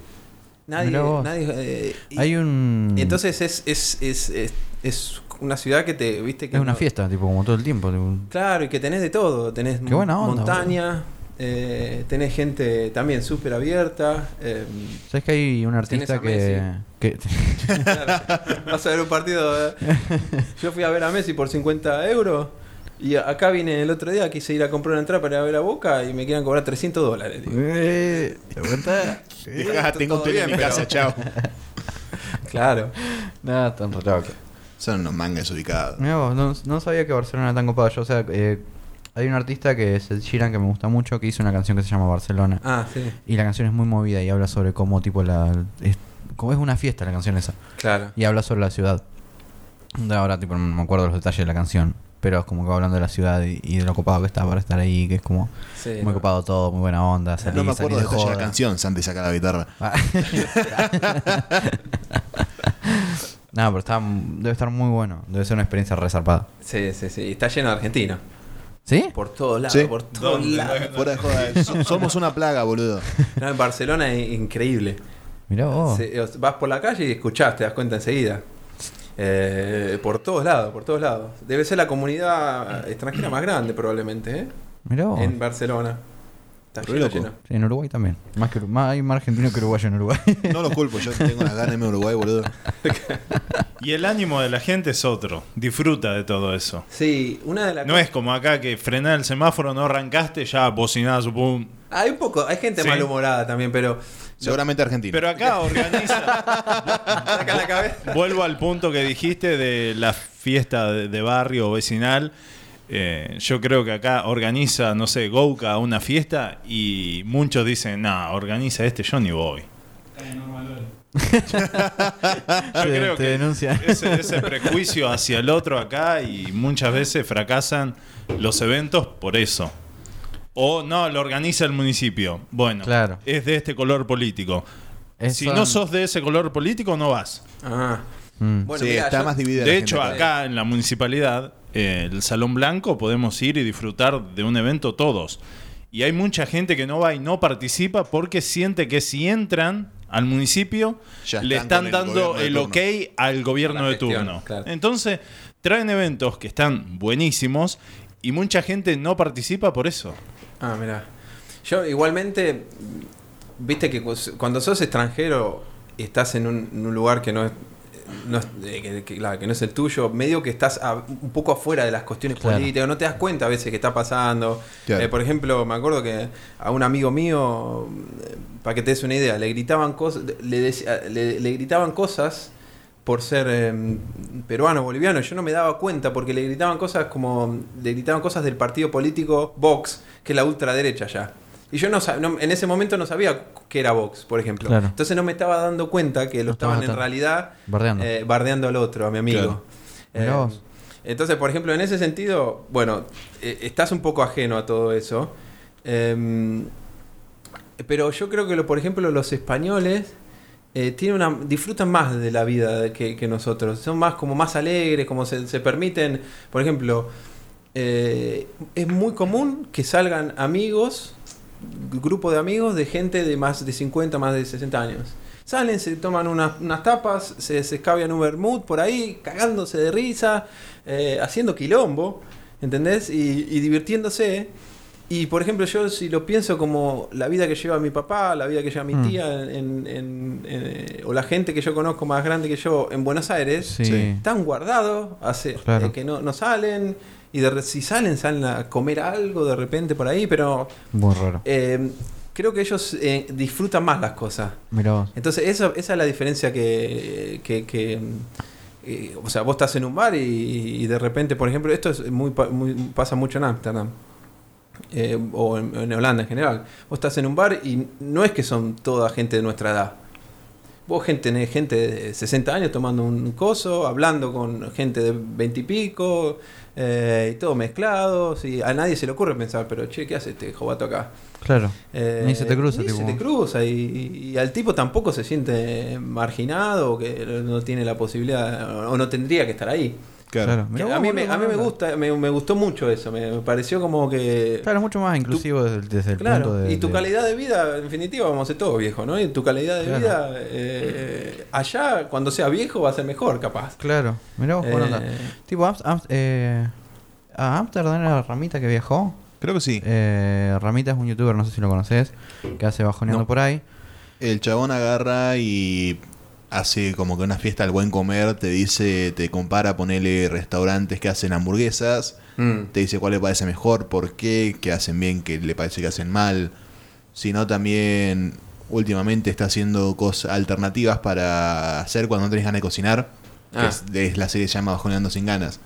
Nadie, nadie eh, y- Hay un. y entonces es, es, es, es, es una ciudad que te, viste, que Es una no- fiesta, tipo, como todo el tiempo. tipo. Claro, y que tenés de todo. Tenés Qué buena onda, montaña, eh, tenés gente también súper abierta. eh, ¿Sabes que hay un artista que. que claro. Vas a ver un partido. eh. Yo fui a ver a Messi por 50 euros. Y acá vine el otro día, quise ir a comprar una entrada para ir a ver a Boca y me quieran cobrar 300 dólares. digo. Eh, ¿Te cuenta? Dejá, está tengo un tele en mi casa, chao. Claro. Nada, tan loco. Son unos mangas ubicados. Mirá vos, no, no sabía que Barcelona era tan copado. Yo, o sea, eh, hay un artista que es Sheeran que me gusta mucho que hizo una canción que se llama Barcelona. Ah, sí. Y la canción es muy movida y habla sobre cómo, tipo, la. Es, como es una fiesta la canción esa. Claro. Y habla sobre la ciudad. De ahora, tipo, no me acuerdo los detalles de la canción. Pero es como que hablando de la ciudad y, y de lo copado que está para estar ahí. Que es como Sí, muy no. copado todo, muy buena onda. Salir, no me salir acuerdo de la canción, Santi saca la guitarra. No, pero está, debe estar muy bueno. Debe ser una experiencia resarpada. Sí, sí, sí. Está lleno de argentinos. ¿Sí? Por todos lados, Sí. por todos lados. Fuera de joda, so- somos una plaga, boludo. No, en Barcelona es increíble. Mirá vos. Vas por la calle y escuchás, te das cuenta enseguida. Eh, por todos lados, por todos lados. Debe ser la comunidad extranjera más grande probablemente, ¿eh? Mirá vos. En Barcelona. Está Re lleno, loco. lleno. Sí, en Uruguay también. Más que, más, hay más argentino que uruguayo en Uruguay. No los culpo, yo tengo las ganas de irme a Uruguay, boludo. Y el ánimo de la gente es otro. Disfruta de todo eso. Sí, una de las No es como acá que frenar el semáforo, no arrancaste, ya bocinazo, pum. Hay un poco, hay gente Sí. malhumorada también, pero. Seguramente Argentina. Pero acá organiza. Saca la cabeza. Vuelvo al punto que dijiste de la fiesta de, de barrio o vecinal. Eh, yo creo que acá organiza, no sé, Gouka una fiesta y muchos dicen, no, organiza este, yo ni voy. Yo Te- creo te que denuncian. ese, ese prejuicio hacia el otro acá y muchas veces fracasan los eventos por eso. O no, lo organiza el municipio. Bueno, Claro. es de este color político. Es- si son- no sos de ese color político, no vas. Ah. Mm. Bueno, sí, mira, está yo- más dividida. De la hecho, acá en la municipalidad, eh, el Salón Blanco, podemos ir y disfrutar de un evento todos. Y hay mucha gente que no va y no participa porque siente que si entran al municipio, Ya le están están con el dando el ok al gobierno de gestión, turno. claro. Entonces, traen eventos que están buenísimos y mucha gente no participa por eso. Ah, mira. Yo igualmente, viste que cu- cuando sos extranjero y estás en un, en un lugar que no es, no es, eh, que, que- claro, que no es el tuyo, medio que estás a- un poco afuera de las cuestiones Claro. políticas, no te das cuenta a veces que está pasando. Claro. Eh, por ejemplo, me acuerdo que a un amigo mío, eh, para que te des una idea, le gritaban cosas, le, decía- le- le gritaban cosas por ser eh, peruano boliviano, yo no me daba cuenta porque le gritaban cosas como le gritaban cosas del partido político Vox, que es la ultraderecha ya. Y yo no, en ese momento no sabía que era Vox, por ejemplo. Claro. Entonces no me estaba dando cuenta que lo No estaban en realidad bardeando. eh, bardeando al otro, a mi amigo. Claro. Eh, entonces, por ejemplo, en ese sentido, bueno, eh, estás un poco ajeno a todo eso. Em, pero yo creo que, lo, por ejemplo, los españoles tienen una, disfrutan más de la vida que, que nosotros. Son más como más alegres, como se, se permiten. Por ejemplo, eh, es muy común que salgan amigos, grupo de amigos de gente de más de 50, más de 60 años. Salen, se toman unas, unas tapas, se, se escabian un vermut por ahí, cagándose de risa, eh, haciendo quilombo, ¿entendés? Y, y divirtiéndose. Y por ejemplo, yo si lo pienso como la vida que lleva mi papá, la vida que lleva mi Mm. tía, en, en- en- o la gente que yo conozco más grande que yo en Buenos Aires, Sí. están guardados, hace Claro. eh, que no, no salen. Y de, si salen, salen a comer algo de repente por ahí, pero Muy raro. eh, creo que ellos eh, disfrutan más las cosas. Vos. Entonces, eso, esa es la diferencia que. que, que, eh, o sea, vos estás en un bar y, y de repente, por ejemplo, esto es muy, pa- muy- pasa mucho en Ámsterdam. o en, en Holanda en general. Vos estás en un bar y no es que son toda gente de nuestra edad. Vos gente, tenés gente de 60 años tomando un coso, hablando con gente de 20 y pico, eh, y todo mezclado. y a nadie se le ocurre pensar, pero che, ¿qué hace este jovato acá? Claro. Eh, Ni se te cruza, ni tipo. se te cruza y, y al tipo tampoco se siente marginado o que no tiene la posibilidad o no tendría que estar ahí. Claro. Claro. Que Mirá a, mí me, a mí me gusta, me, me gustó mucho eso, me, me pareció como que... Claro, es mucho más inclusivo desde, el- desde el Claro, punto de. y tu de- calidad de vida, en definitiva, vamos a ser todos viejos, ¿no? Y tu calidad de Claro. vida eh, allá, cuando sea viejo, va a ser mejor, capaz. Claro. Mirá vos, Eh, onda. Tipo, Amst- Amst- eh, a Amsterdam era Ramita que viajó. Creo que sí. Eh, Ramita es un youtuber, no sé si lo conoces, que hace bajoneando No. por ahí. El chabón agarra y hace como que una fiesta al buen comer, te dice, te compara, ponele restaurantes que hacen hamburguesas, mm, te dice cuál le parece mejor, por qué, qué hacen bien, qué le parece que hacen mal. Sino también últimamente está haciendo cosas alternativas para hacer cuando no tenés ganas de cocinar. que Ah. es, es la serie que se llama Bajoneando sin ganas.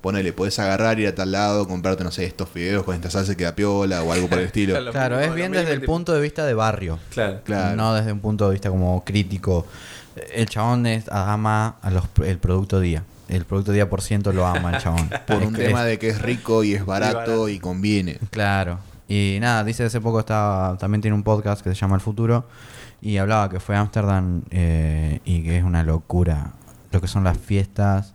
Ponele, podés agarrar, ir a tal lado, comprarte, no sé, estos fideos con esta salsa que da piola o algo por el estilo. Lo Claro, mismo, es bien desde el punto de vista de barrio. Claro. Claro. No desde un punto de vista como crítico. El chabón es, ama a los, el producto día. El producto día por ciento lo ama el chabón. Por Es un tema es- de que es rico y es barato barato. y conviene. Claro. Y nada, dice hace poco estaba, también tiene un podcast que se llama El Futuro y hablaba que fue a Ámsterdam eh, y que es una locura lo que son las fiestas,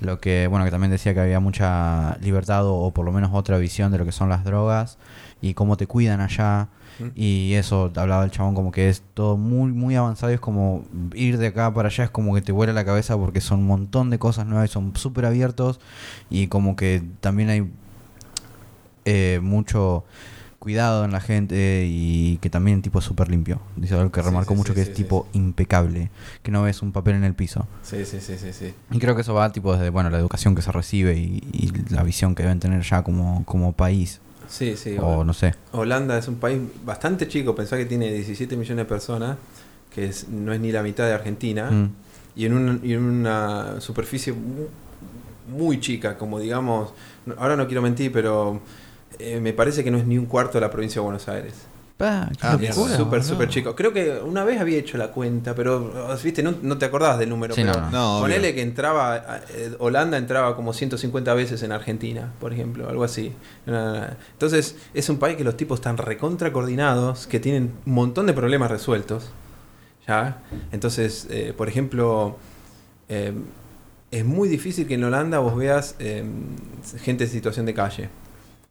lo que, bueno, que también decía que había mucha libertad o, o por lo menos otra visión de lo que son las drogas y cómo te cuidan allá. Mm. Y eso hablaba el chabón como que es todo muy muy avanzado y es como ir de acá para allá es como que te vuela la cabeza porque son un montón de cosas nuevas y son súper abiertos y como que también hay eh, mucho cuidado en la gente y que también tipo es súper limpio. Dice algo que remarcó sí, mucho sí, que es tipo impecable, que no ves un papel en el piso. Sí, sí, sí, sí, sí. Y creo que eso va tipo desde bueno la educación que se recibe y, y la visión que deben tener ya como, como país. Sí, sí. o no sé. Holanda es un país bastante chico, pensá que tiene 17 millones de personas, que es, no es ni la mitad de Argentina, Mm, y, en un- y en una superficie mu- muy chica, como digamos, ahora no quiero mentir, pero eh, me parece que no es ni un cuarto de la provincia de Buenos Aires. Pa, qué Ah, locura, súper, súper chico. Creo que una vez había hecho la cuenta, pero, viste, no, no te acordabas del número. Sí, pero no, no. No, ponele obvio. que entraba, eh, Holanda entraba como 150 veces en Argentina, por ejemplo, algo así. Entonces, es un país que los tipos están recontra coordinados, que tienen un montón de problemas resueltos. ¿Ya? Entonces, eh, por ejemplo, eh, es muy difícil que en Holanda vos veas eh, gente en situación de calle.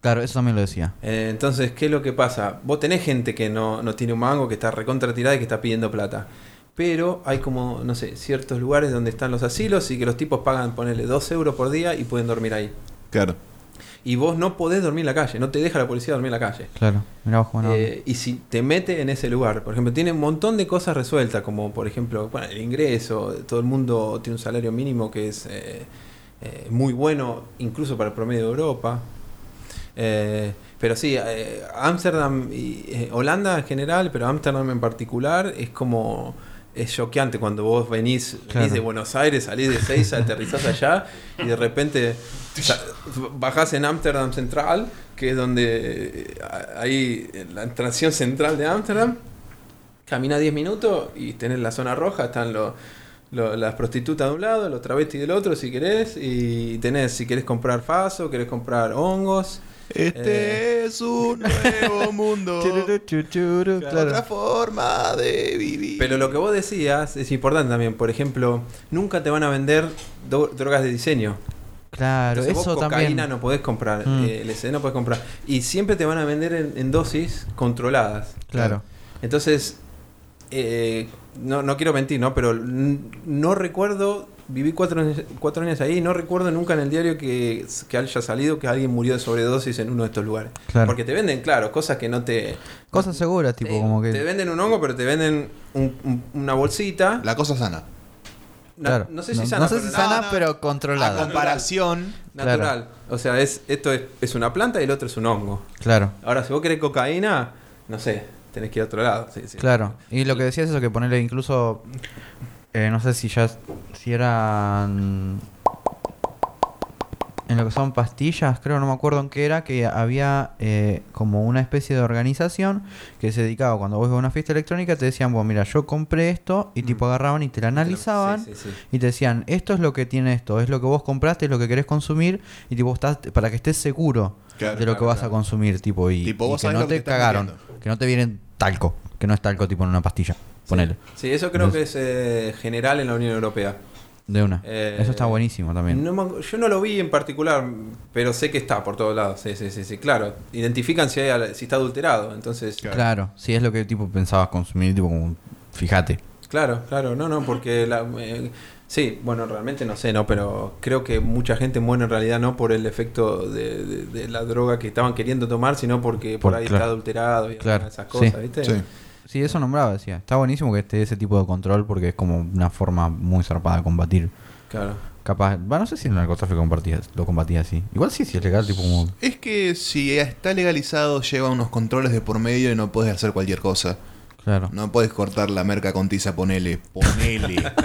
Claro, eso también lo decía. Eh, entonces, ¿qué es lo que pasa? Vos tenés gente que no, no tiene un mango, que está recontra tirada y que está pidiendo plata. Pero hay como, no sé, ciertos lugares donde están los asilos y que los tipos pagan, ponerle 2 euros por día y pueden dormir ahí. Claro. Y vos no podés dormir en la calle, no te deja la policía dormir en la calle. Claro, mira vos cómo no. Eh, y si te mete en ese lugar, por ejemplo, tiene un montón de cosas resueltas, como por ejemplo, bueno, el ingreso, todo el mundo tiene un salario mínimo que es eh, eh, muy bueno, incluso para el promedio de Europa. Eh, pero sí, eh, Ámsterdam y eh, Holanda en general, pero Ámsterdam en particular, es como. Es choqueante cuando vos venís, venís Claro. de Buenos Aires, salís de Seiza, aterrizás allá y de repente bajás en Ámsterdam Central, que es donde eh, ahí en la estación central de Ámsterdam, camina 10 minutos y tenés la zona roja, están los lo- las prostitutas de un lado, los travestis del otro si querés, y tenés si querés comprar faso, querés comprar hongos. Este es un nuevo mundo. Claro. Otra forma de vivir. Pero lo que vos decías es importante también, por ejemplo, nunca te van a vender drogas de diseño. Claro, Entonces eso vos cocaína también. no podés comprar, Mm. eh, LSD no podés comprar. Y siempre te van a vender en, en dosis controladas. Claro. Entonces, eh, no, no quiero mentir, ¿no? Pero no recuerdo, viví cuatro, años- cuatro años ahí, no recuerdo nunca en el diario que, que haya salido que alguien murió de sobredosis en uno de estos lugares. Claro. Porque te venden, claro, cosas que no te... Cosas seguras, tipo eh, como que. Te venden un hongo, pero te venden un- un- una bolsita. La cosa sana. Na- Claro. No sé si No- sana, no sé pero si na- sana, no, pero A controlada. comparación. natural. O sea, es, esto es, es una planta y el otro es un hongo. Claro. Ahora, si vos querés cocaína, no sé, tenés que ir a otro lado. Sí, sí. Claro. Y lo que decías es eso, que ponerle incluso. Eh, no sé si ya. Si eran. En lo que son pastillas, creo, no me acuerdo en qué era, que había eh, como una especie de organización que se dedicaba, cuando vos ibas a una fiesta electrónica, te decían, bueno, mira, yo compré esto, y Mm. tipo agarraban y te la analizaban, Sí, sí, sí. y te decían, esto es lo que tiene esto, es lo que vos compraste, es lo que querés consumir, y tipo, estás, para que estés seguro Claro, de lo que vas claro. a consumir, tipo, y, Tipo, y vos que no que te cagaron, que no te vienen talco, que no es talco tipo en una pastilla, ponele, Sí, eso creo que es eh, general en la Unión Europea. de una. Eh, Eso está buenísimo también. No me- yo no lo vi en particular, pero sé que está por todos lados. Sí, sí, sí, sí, claro. Identifican si, hay si está adulterado. Entonces, Claro. Claro, si es lo que tipo pensabas consumir, tipo como, fíjate. claro, claro. No, no, porque la, eh, sí, bueno, realmente no sé, no, pero creo que mucha gente muere en realidad no por el efecto de, de- de la droga que estaban queriendo tomar, sino porque por, Por- ahí claro. está adulterado y Claro, esas sí. cosas, ¿viste? Sí. Sí, eso nombraba, decía. Está buenísimo que esté ese tipo de control porque es como una forma muy zarpada de combatir. Claro. Capaz, va, no sé si el narcotráfico lo combatía así. Igual sí, si es legal, tipo como... Es que si está legalizado, lleva unos controles de por medio y no puedes hacer cualquier cosa. Claro. No puedes cortar la merca con tiza, ponele. Ponele.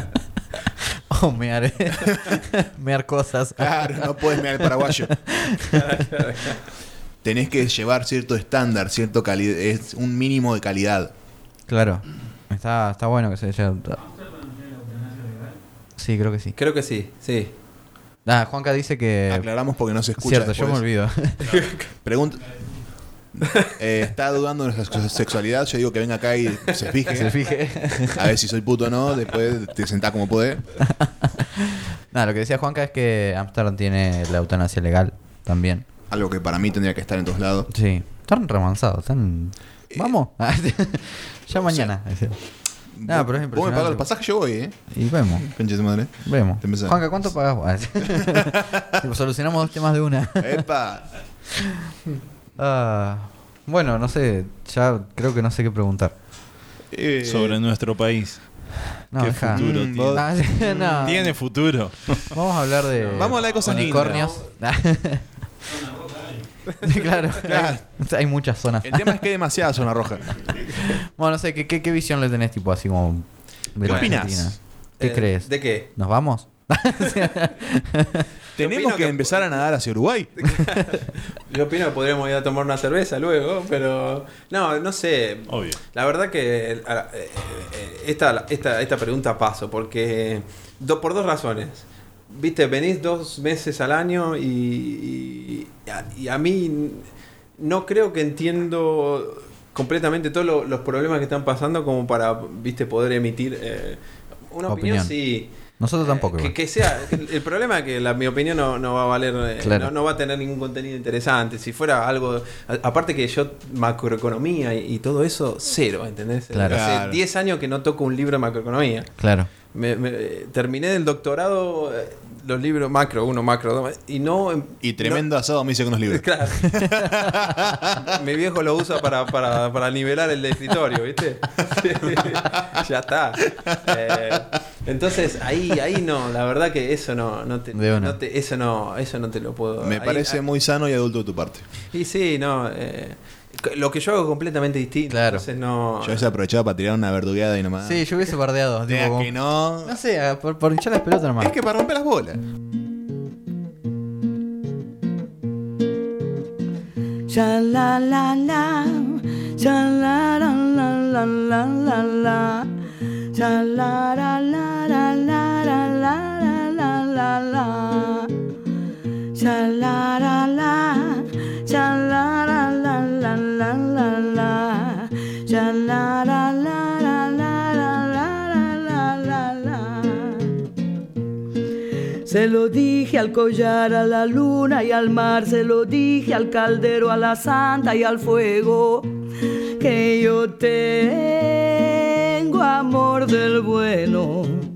Oh, mear, mear cosas. claro, no puedes mirar el paraguayo. Tenés que llevar cierto estándar, cierto calidad, es un mínimo de calidad. Claro. Está, está bueno que se haya... Sí, creo que sí. Creo que sí, sí. Ah, Juanca dice que... Aclaramos porque no se escucha. Cierto, yo me después. olvido. Pregunta. Eh, está dudando de nuestra sexualidad. Yo digo que venga acá y se fije. se fije. A ver si soy puto o no. Después te sentás como puede. Nada, lo que decía Juanca es que Amsterdam tiene la eutanasia legal también. Algo que para mí tendría que estar en todos lados. Sí. Están remansados, están... Vamos. ya mañana. Ah, pero es Vos me pagas el pasaje, yo voy, ¿eh? Y vemos, Pinche de madre. vemos. Juanca, ¿cuánto pagas vos? Tipo, solucionamos dos temas de una. ¡Epa! Ah, Bueno, no sé, ya creo que no sé qué preguntar. Eh, Sobre nuestro país. No, ¿Qué deja. futuro Mm, tiene? Ah, no. Tiene futuro. Vamos a hablar de. Vamos a hablar de cosas unicornios. Claro, Claro. Hay, hay muchas zonas. El tema es que hay demasiada zona roja. Bueno, no sé, ¿qué, qué, qué visión le tenés, tipo, así como. de ¿Qué? Argentina? ¿Qué Eh, crees? ¿De qué? ¿Nos vamos? Tenemos que, que- empezar a nadar hacia Uruguay. Yo opino que podríamos ir a tomar una cerveza luego, pero no, no sé. Obvio. La verdad que eh, eh, esta, esta, esta pregunta paso, porque do- por dos razones. Viste, venís dos meses al año y, y, a, y a mí no creo que entiendo completamente todos lo- los problemas que están pasando como para, viste, poder emitir eh, una opinión, Opinión. sí. Nosotros tampoco. Que, que sea, el, el problema es que la, mi opinión no, no va a valer, eh, Claro. no, no va a tener ningún contenido interesante. Si fuera algo, a- aparte que yo macroeconomía y, y todo eso, cero, ¿entendés? Claro. Hace Claro. 10 años que no toco un libro de macroeconomía. Claro. Me, me- terminé del doctorado, eh, los libros macro, uno macro, dos, y no... Y tremendo asado me hice con los libros. Claro. Mi viejo lo usa para, para, para nivelar el de escritorio, ¿viste? ya está. Eh, entonces, ahí, ahí no, la verdad que eso no, no te, no eso no, eso no te lo puedo. Me ahí- parece ah, muy sano y adulto de tu parte. Y sí, no. eh, lo que yo hago es completamente distinto. Claro. Entonces no. Yo hubiese aprovechado para tirar una verdugueada y nomás. Sí, yo hubiese bardeado. tipo, Digas como- que no. No sé, a- por, por hinchar las pelotas nomás. Es que para romper las bolas. Sha la la la, sha la la la la la la la, sha la la la la la la la la la la, sha la la la, sha la la la la la la la, la la la la la la. Se lo dije al collar, a la luna y al mar, se lo dije al caldero, a la santa y al fuego, que yo tengo amor del bueno.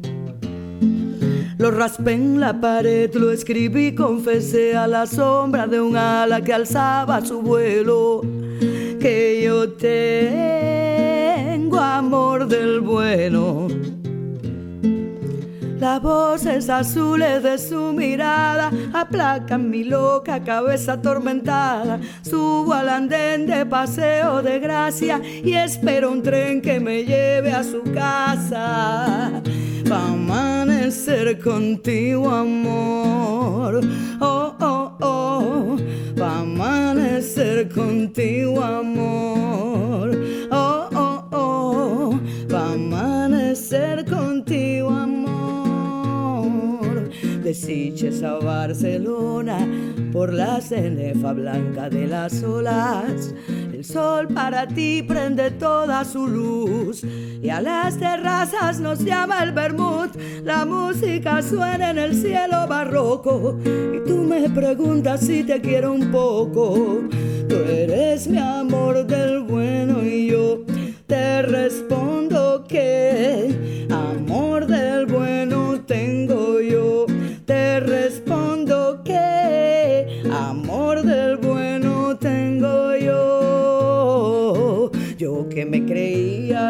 Lo raspé en la pared, lo escribí, confesé a la sombra de un ala que alzaba su vuelo, que yo tengo amor del bueno. Las voces azules de su mirada aplacan mi loca cabeza atormentada. Subo al andén de paseo de gracia y espero un tren que me lleve a su casa. Amanecer contigo, amor. Oh, oh, oh. Pa' amanecer contigo, amor. Oh, oh, oh. Pa' amanecer contigo, Desiches a Barcelona por la cenefa blanca de las olas. El sol para ti prende toda su luz y a las terrazas nos llama el vermut. La música suena en el cielo barroco y tú me preguntas si te quiero un poco. Tú eres mi amor del bueno y yo te respondo que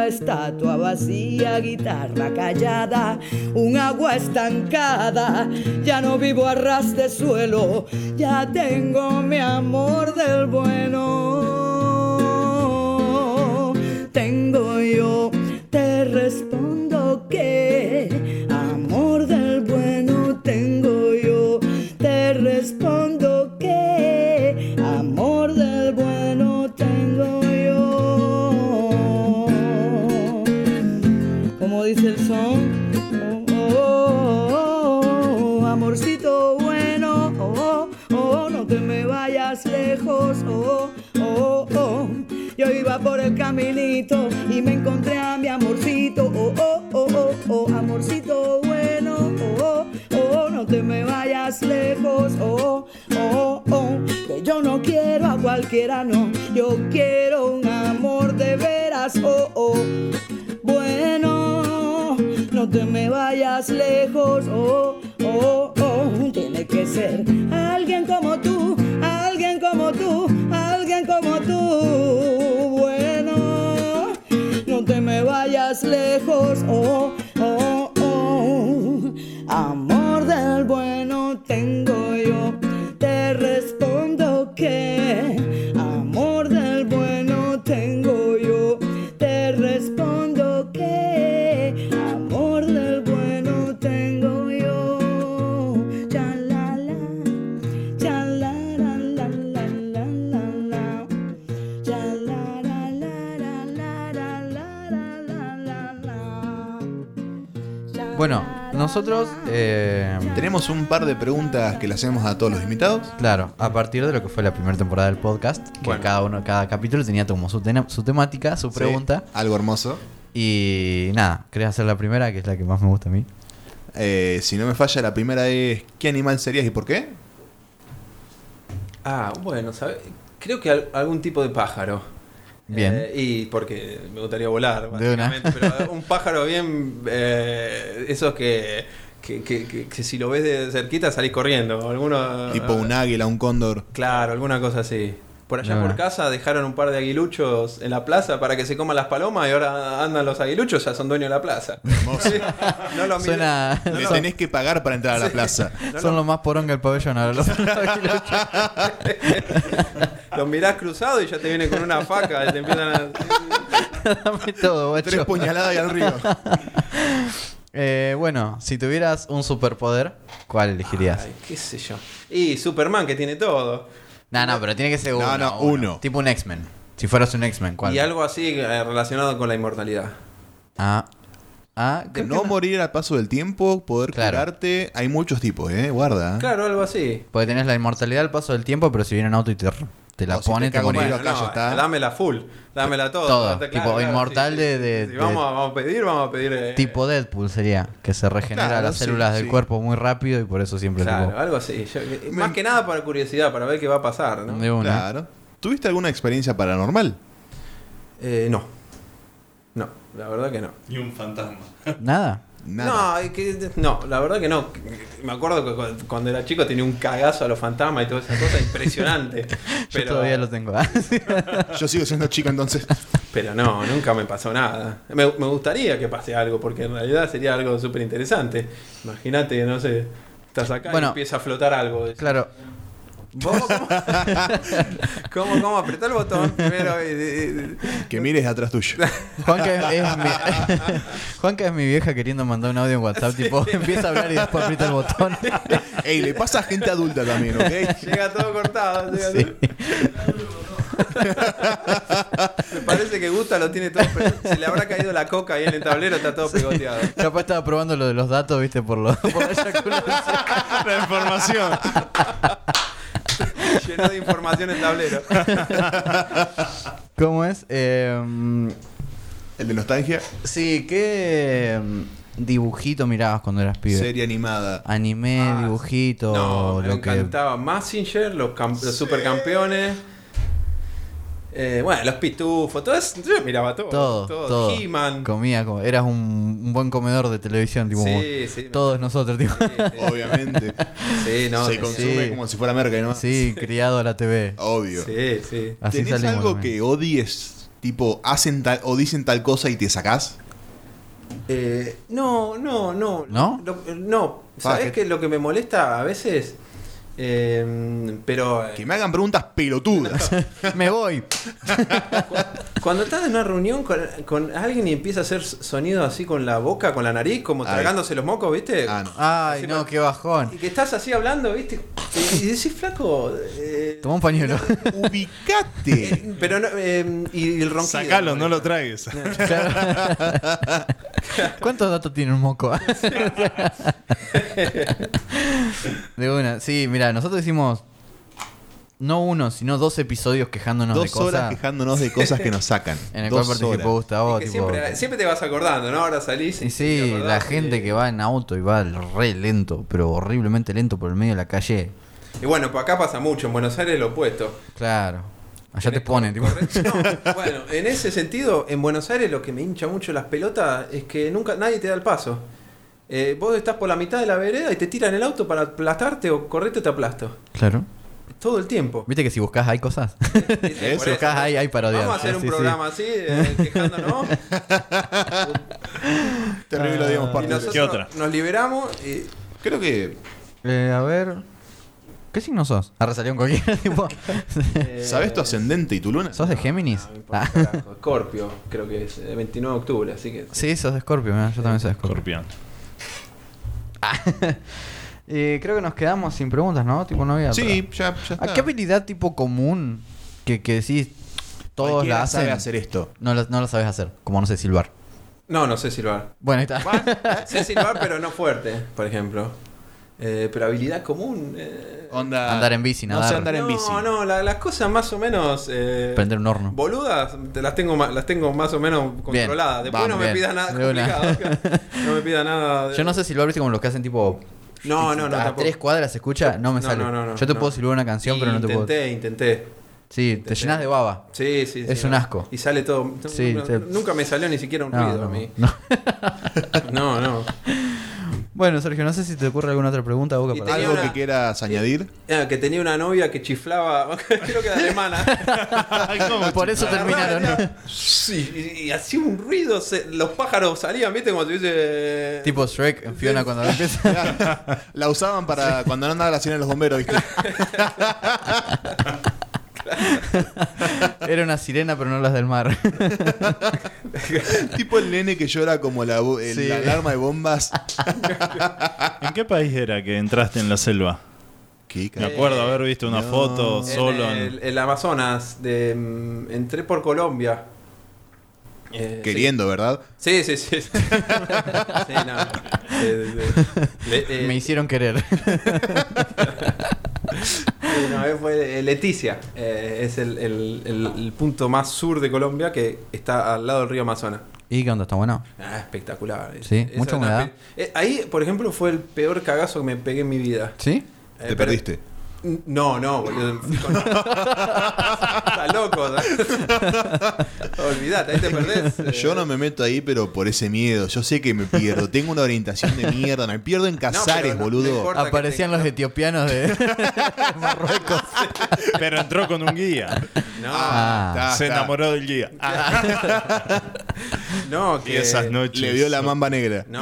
estatua vacía, guitarra callada, un agua estancada. Ya no vivo a ras de suelo, ya tengo mi amor del bueno. Tengo yo, a cualquiera, no, yo quiero un amor de veras, oh, oh, bueno, no te me vayas lejos, oh, oh, oh, tiene que ser alguien como tú, alguien como tú, alguien como tú. Bueno, no te me vayas lejos. Oh, nosotros, eh, Tenemos un par de preguntas que le hacemos a todos los invitados. claro, a partir de lo que fue la primera temporada del podcast, que Bueno. cada uno, cada capítulo tenía como su, su temática, su pregunta. Sí, algo hermoso. Y nada, quería hacer la primera, que es la que más me gusta a mí. Eh, si no me falla, la primera es ¿qué animal serías y por qué? Ah, bueno, ¿sabes? Creo que al- algún tipo de pájaro. Bien. Eh, y porque me gustaría volar, De una. básicamente. Pero un pájaro bien. Eh, esos que, que, que- que- que si lo ves de cerquita salís corriendo. Alguno, Tipo un águila, un cóndor. Claro, alguna cosa así. Por allá por casa dejaron un par de aguiluchos en la plaza para que se coman las palomas y ahora andan los aguiluchos, ya son dueños de la plaza. Hermoso. no lo Suena- no Le tenés que pagar para entrar a la plaza. Son los más poronga el pabellón ahora. Los Los mirás cruzado y ya te viene con una faca y te empiezan a... Dame todo, Tres guacho. puñaladas y al río. Eh, bueno, si tuvieras un superpoder, ¿cuál elegirías? Ay, qué sé yo. Y Superman que tiene todo. No, no, pero tiene que ser No, uno. no, uno. Tipo un X-Men. Si fueras un X-Men, ¿cuál? Y algo así eh, relacionado con la inmortalidad. Ah. Ah, creo No que morir al paso del tiempo, poder Claro. curarte. Hay muchos tipos, ¿eh? Guarda. Claro, algo así. Porque tenés la inmortalidad al paso del tiempo, pero si viene un auto y te, te la O si pone, te te, morís. Bueno, no, está. dámela full, dámela todo. Todo, Claro, tipo inmortal de- de- Si de- vamos, a, vamos a pedir, vamos a pedir. eh, Tipo Deadpool sería, que se regenera Claro, las sí, células del cuerpo muy rápido y por eso siempre Claro, tipo, algo así. Yo- eh, más que nada para curiosidad, para ver qué va a pasar, ¿no? de una. Claro. ¿Tuviste alguna experiencia paranormal? Eh, no. No, la verdad que no. Y un fantasma. Nada. Nada. No, es que, no, la verdad que no. Me acuerdo que cu- cuando era chico tenía un cagazo a los fantasmas y toda esa cosa impresionante. Yo pero, todavía lo tengo. Yo sigo siendo chico entonces. Pero no, nunca me pasó nada. Me, me gustaría que pase algo, porque en realidad sería algo súper interesante. Imagínate, no sé, estás acá Bueno. y empieza a flotar algo. claro. ¿Cómo, cómo? ¿Cómo, cómo? Apretá el botón primero. y- y- y- Que mires atrás tuyo. Juanca es, es mi, Juanca es mi vieja queriendo mandar un audio en WhatsApp, tipo, empieza a hablar y después aprieta el botón. Ey, le pasa a gente adulta también, ¿ok? Llega todo cortado. llega Sí. Me parece que Gusta lo tiene todo. pero Se le habrá caído la coca ahí en el tablero, está todo pegoteado. Capaz estaba probando lo de los datos, viste, por, lo, por la eyaculación. La información. Lleno de información el tablero. ¿Cómo es? Eh, El de nostalgia, sí, ¿qué mm, dibujito mirabas cuando eras pibe? serie animada. Anime, Ah, dibujito, No, me lo que... encantaba Massinger, los, cam- los supercampeones. Eh, bueno, los pitufos, todo eso. Yo miraba todo. Todo, todo. He-Man. Comía, como, eras un, un buen comedor de televisión, tipo, Sí, sí. todos nosotros, tipo. Sí. Obviamente. Sí, no. Se sí, consume sí. como si fuera merca, ¿no? Sí, criado a la TV. Obvio. Sí, sí. Así ¿Tenés salimos algo también. que odies? Tipo, hacen tal o dicen tal cosa y te sacás. Eh, no, no, no. ¿No? Lo- no. ¿Sabes qué? Lo que me molesta a veces. Eh, pero. eh, Que me hagan preguntas pelotudas. Me voy. Cuando estás en una reunión con, con alguien y empieza a hacer sonido así con la boca, con la nariz, como Ay. tragándose los mocos, ¿viste? Ah, no. Ay, no, no. qué bajón. Y que estás así hablando, ¿viste? Y, y decís, flaco. eh, Toma un pañuelo. Ubicate. eh, pero no. eh, y el ronquido. Sacalo, no lo tragues. ¿Cuántos datos tiene un moco? de una. Sí, mira, nosotros hicimos no uno, sino dos episodios quejándonos de Dos horas cosas quejándonos de cosas que nos sacan. en el Dos cual participó horas. Gustavo. Que tipo- siempre, siempre te vas acordando, ¿no? Ahora salís y sí, la y- gente que va en auto y va re lento, pero horriblemente lento por el medio de la calle. Y bueno, pues acá pasa mucho, en Buenos Aires lo opuesto. Claro. Allá te ponen, tipo. corre- No, bueno, en ese sentido, en Buenos Aires lo que me hincha mucho las pelotas es que nunca nadie te da el paso. Eh, vos estás por la mitad de la vereda y te tiran el auto para aplastarte o correte te aplasto. Claro. Todo el tiempo. ¿Viste que si buscas hay cosas? Sí, sí, si buscas hay, hay parodias. Vamos a hacer Sí, un sí, sí. programa así, eh, quejándonos. Terrible lo digamos y parte. ¿Qué otra? nos liberamos y Creo que. Eh, a ver. ¿Qué signo sos? Ahora salió un cualquiera tipo. ¿Sabes tu ascendente y tu luna? ¿Sos de Géminis? Ah. Scorpio, creo que es el 29 de octubre, así que Sí, sos de Scorpio, yo también soy de Scorpio. Escorpión. Eh, creo que nos quedamos sin preguntas, ¿no? Tipo, no había. Sí, otra. ya, ya ¿A está. qué habilidad tipo común que, que decís todos Cualquiera la hacen? sabe hacer esto. No la, no la sabes hacer, como no sé silbar. No, no sé silbar. Bueno, ahí está. sé silbar, pero no fuerte, por ejemplo. Eh, pero habilidad común. eh, Onda. Andar en bici, No nadar. sé andar en no, bici. no, la- las cosas más o menos. eh, Prender un horno. Boludas, te las tengo, ma- las tengo más o menos controladas. Después vamos, no me bien. pidas nada De una. complicado. no me pidas nada. de- Yo no sé silbar, viste como los que hacen tipo. No, no, no. A tampoco. tres cuadras se escucha, no me No, sale. no, no, no, Yo te no. puedo silbar una canción, pero no te puedo. Intenté, intenté. Sí, te llenas de baba. Sí, sí, sí. Es un no. asco. Y sale todo. Sí, no- te- Nunca me salió ni siquiera un No, ruido no, a mí. no. No, no. Bueno, Sergio, no sé si te ocurre alguna otra pregunta, Boca, para- ¿Algo una- que quieras añadir? Ah, que tenía una novia que chiflaba. Creo que era alemana. Por eso terminaron. Sí, y, y hacía un ruido. se- los pájaros salían, ¿viste? Como si hubiese. tipo Shrek en Fiona cuando empieza. La usaban para cuando no andaba la cena de los bomberos, ¿viste? Era una sirena, pero no las del mar. tipo el nene que llora como la, el- Sí. la alarma de bombas. ¿En qué país era que entraste en la selva? ¿Qué Me acuerdo haber visto una no. foto solo en... el, el Amazonas. De, mm, entré por Colombia. Eh, sí. Queriendo, ¿verdad? Sí, sí, sí. no. Eh, Me hicieron querer. No, eh, fue eh, Leticia. Eh, es el, el- el- el punto más sur de Colombia que está al lado del río Amazonas. ¿Y qué onda? ¿Está bueno? Ah, espectacular. Sí, mucha una humedad. pe- eh, ahí, por ejemplo, fue el peor cagazo que me pegué en mi vida. ¿Sí? Eh, Te pero- perdiste. No, no, boludo. Está loco. Olvídate, ahí te perdés. eh. Yo no me meto ahí, pero por ese miedo. Yo sé que me pierdo. Tengo una orientación de mierda. Me pierdo en Casares, no- boludo. Aparecían te- los etiopianos de Marruecos. Pero entró con un guía. No, Ah. está, Se está. enamoró del guía. no, Y que. esas noches. Le vio la mamba negra. No,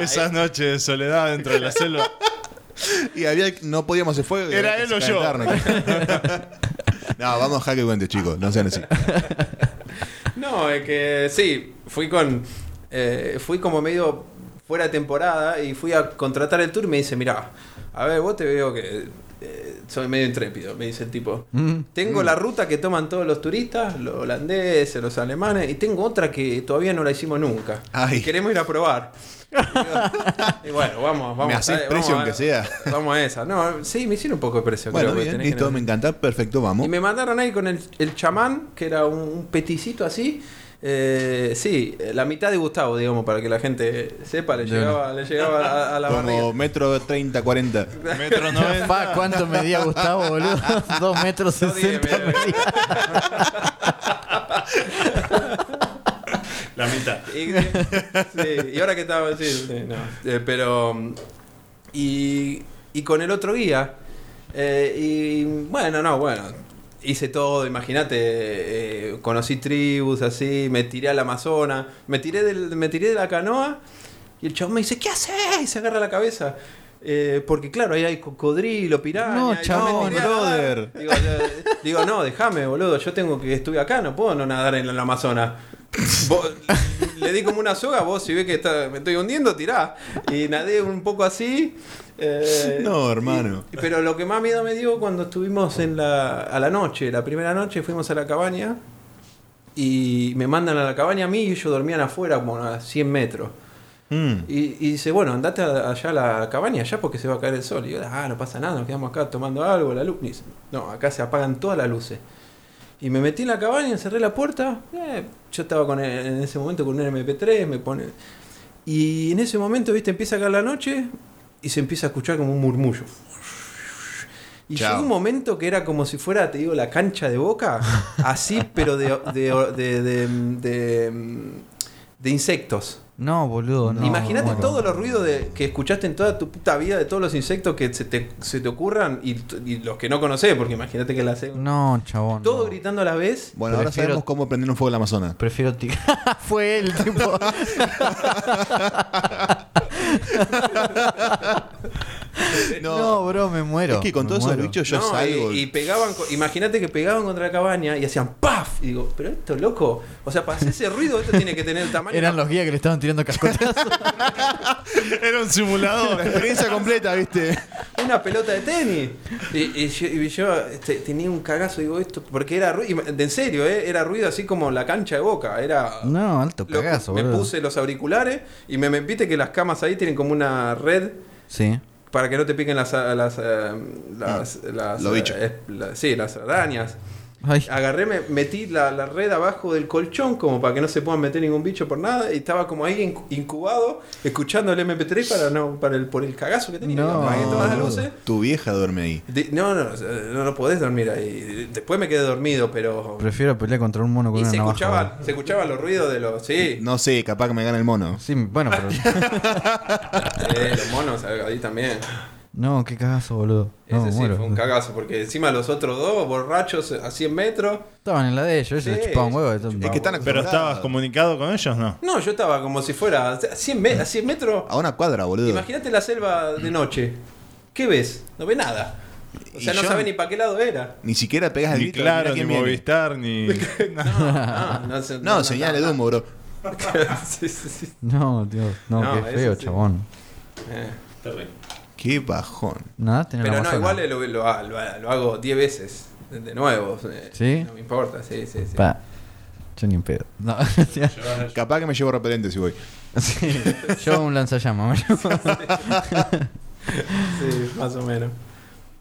Esas noches de soledad dentro de la selva. Y había, no podíamos hacer fuego. Era él o yo. no, vamos a dejar que cuente, chicos. No sean así. no, es que sí, fui con. eh, fui como medio fuera de temporada y fui a contratar el tour y me dice: Mira, a ver, vos te veo que. Eh, soy medio intrépido, me dice el tipo. Mm. Tengo la ruta que toman todos los turistas, los holandeses, los alemanes, y tengo otra que todavía no la hicimos nunca. Ay. Y queremos ir a probar. Y bueno, vamos, vamos. ¿Me haces precio aunque sea? Vamos a esa. No, sí, me hicieron un poco de precio. Bueno, creo, bien, que listo, no- me encanta. Perfecto, vamos. Y me mandaron ahí con el, el chamán, que era un, un peticito así. Eh, sí, la mitad de Gustavo, digamos, para que la gente sepa, le llegaba, le llegaba a, a la Como barriga. metro 30, 40. Metro 90. Pa, ¿cuánto medía Gustavo, boludo? Dos metros No, diez, sesenta mira. La mitad. Y, sí, y ahora que estaba, sí, sí, no. Eh, pero. mm, Y, y con el otro guía. eh, y bueno, no, bueno. Hice todo, imagínate. eh, conocí tribus así, me tiré al Amazonas, me tiré, del, me tiré de la canoa. Y el chabón me dice: ¿Qué haces? Y se agarra la cabeza. Eh, porque claro, ahí hay cocodrilo, piraña. No, chabón, brother. Digo, eh, digo, no, déjame, boludo. Yo tengo que estuve acá, no puedo no nadar en el Amazonas. Le di como una soga, vos si ves que está- me estoy hundiendo, tirá. Y nadé un poco así. eh, No, hermano. y- pero lo que más miedo me dio cuando estuvimos en la, a la noche, la primera noche fuimos a la cabaña y me mandan a la cabaña a mí y ellos dormían afuera como a 100 metros. Mm. Y, y dice, bueno, andate a- allá a la cabaña, allá porque se va a caer el sol. Y yo, ah, no pasa nada, nos quedamos acá tomando algo, la luz. Y dice, no, acá se apagan todas las luces. Y me metí en la cabaña, encerré la puerta. eh, yo estaba con el- en ese momento con un MP3, me pone. Y en ese momento, viste, empieza a caer la noche y se empieza a escuchar como un murmullo. Y Chao. llegó un momento que era como si fuera, te digo, la cancha de boca, así, pero de- de- de insectos. No, boludo, no. Imagínate bueno. todos los ruidos de, que escuchaste en toda tu puta vida de todos los insectos que se te, se te ocurran y, y los que no conocés, porque imagínate que la hace No, chabón. todo no. gritando a la vez. Bueno, ahora sabemos cómo prender un fuego en la Amazonas. Prefiero ti- Fue él, tipo. no. bro, me muero. Es que con me todos esos bichos yo No, salgo. y, y pegaban, imagínate que pegaban contra la cabaña y hacían ¡paf! Y digo, pero esto loco, o sea, para hacer ese ruido esto tiene que tener el tamaño. Eran los guías que le estaban tirando cascotazos. Era un simulador. La experiencia completa, ¿viste? una pelota de tenis. Y, y yo, y yo, este, tenía un cagazo, digo esto, porque era ruido, en serio, ¿eh? era ruido así como la cancha de boca, era... no, alto Lo- cagazo, me boludo. puse los auriculares y me, me viste que las camas ahí tienen como una red Sí. Para que no te piquen las las eh, las, las, Los bichos. eh, la- sí, las arañas. Ay, Agarré, me metí la, la red abajo del colchón como para que no se puedan meter ningún bicho por nada y estaba como ahí incu- incubado escuchando el MP3 para no para el por el cagazo que tenía. No. Apagué todas las luces. Tu vieja duerme ahí. No, no, no, no podés dormir ahí. Después me quedé dormido, pero prefiero pelear contra un mono con y una se navaja. escuchaban, se escuchaban los ruidos de los sí, No sé, capaz que me gana el mono. Sí, bueno, pero. eh, los monos ahí también. No, qué cagazo, boludo. No, Ese sí muero. fue un cagazo, porque encima los otros dos, borrachos a 100 metros. Estaban en la de ellos, ellos Sí, le chupaban huevo. es que están Pero estabas comunicado con ellos, ¿no? No, yo estaba como si fuera a 100, me- a 100 metros. A una cuadra, boludo. Imagínate la selva de noche. ¿Qué ves? No ve nada. O sea, no yo- sabe ni para qué lado era. Ni siquiera pegas el Ni grito. claro, "Mirá ni quién viene". Movistar, ni. No, no, se- No, señales de humo, bro. sí, sí, sí. No, Dios, no, No, qué feo, sí. chabón. Eh. Qué bajón. Pero la no, igual lo, lo- lo- lo hago 10 veces. De, nuevo. ¿Sí? No me importa, sí, sí, sí. Pa. Yo ni en pedo. No, Capaz que me llevo repelente si voy. sí. Yo un lanzallamas. Sí, más o menos.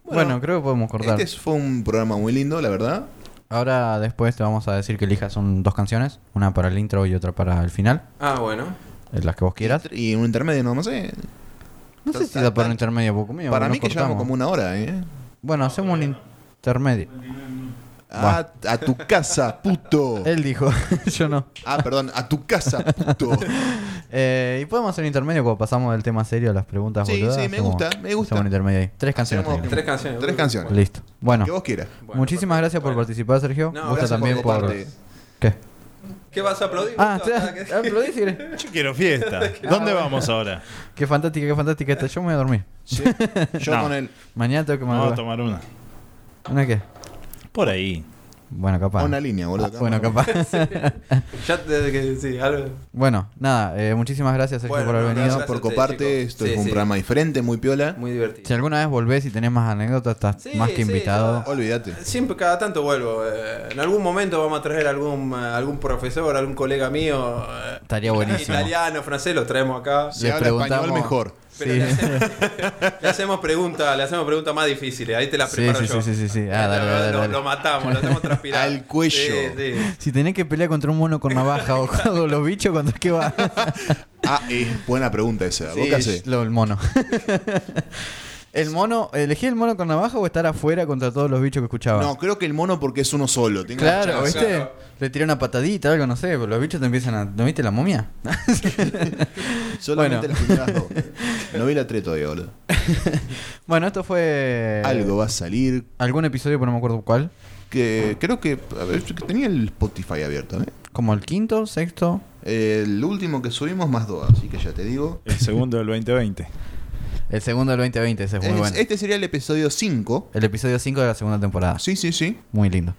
Bueno, creo que podemos cortar. Este fue un programa muy lindo, la verdad. Ahora después te vamos a decir que elijas son dos canciones, una para el intro y otra para el final, Ah, bueno. eh, las que vos quieras. Y un intermedio, no, no sé. No sé si da para un intermedio poco mío. Para mí que llevamos cortamos. como una hora, ¿eh? Bueno, hacemos un intermedio. A, a tu casa, puto. Él dijo, yo no. Ah, perdón, a tu casa, puto. Eh, y podemos hacer un intermedio cuando pasamos del tema serio a las preguntas Sí, boludas. sí, me Hacemos- gusta, me gusta. hacemos un intermedio ahí. Tres canciones. Hacemos tenemos. Tres canciones. Tres canciones. Listo. Bueno, Que vos quieras. Bueno, muchísimas perfecto. gracias por Bueno. participar, Sergio. No, Gusta gracias también por por... tu parte. ¿Qué? ¿Qué vas a aplaudir? Ah, querés? Yo quiero fiesta. ¿Dónde vamos ahora? Qué fantástica, qué fantástica esta. Yo me voy a dormir. Sí. Yo No. con el. Mañana tengo que Vamos a tomar una. ¿Una qué? Por ahí. Bueno, capaz. Una línea, boludo. Ah, bueno, capaz. Ya desde que sí, algo. bueno, nada, eh, muchísimas gracias, Sergio, Bueno, por haber no, venido. gracias. por coparte. chicos. Esto Sí, es un sí. programa diferente, muy piola. Muy divertido. Si alguna vez volvés y tenés más anécdotas, estás Sí, más que sí, invitado. yo- Olvídate. Siempre, cada tanto vuelvo. eh, en algún momento vamos a traer algún, eh, algún profesor, algún colega mío. eh, Estaría buenísimo. Italiano, francés, lo traemos acá. Si Le habla español, preguntamos- mejor. Pero Sí. le, hacemos, le hacemos preguntas, le hacemos preguntas más difíciles. Ahí te las preparo sí, yo. sí, sí, sí, sí. Ah, dale, lo, dale, lo- dale. lo matamos, lo hacemos transpirar. Al cuello. Sí, sí. Si tenés que pelear contra un mono con navaja o con los bichos, ¿cuánto es que va? Ah, es buena pregunta esa. ¿Vos Sí, qué hacés? lo- el mono. el mono, ¿elegí el mono con navaja o estar afuera contra todos los bichos que escuchaba? No, creo que el mono porque es uno solo. Tengo Claro, chance. ¿viste? Claro. Le tiré una patadita, algo, no sé, pero los bichos te empiezan a... ¿No viste la momia? Solamente Bueno. las primeras dos. No vi la 3 todavía, boludo. bueno, esto fue... Algo va a salir. Algún episodio, pero no me acuerdo cuál. Que creo que. A ver, que tenía el Spotify abierto, ¿eh? Como el quinto, sexto. El último que subimos más dos, así que ya te digo. El segundo del 2020. El segundo del 2020, ese es muy Es- bueno. Este sería el episodio 5. El episodio 5 de la segunda temporada. Sí, sí, sí. Muy lindo.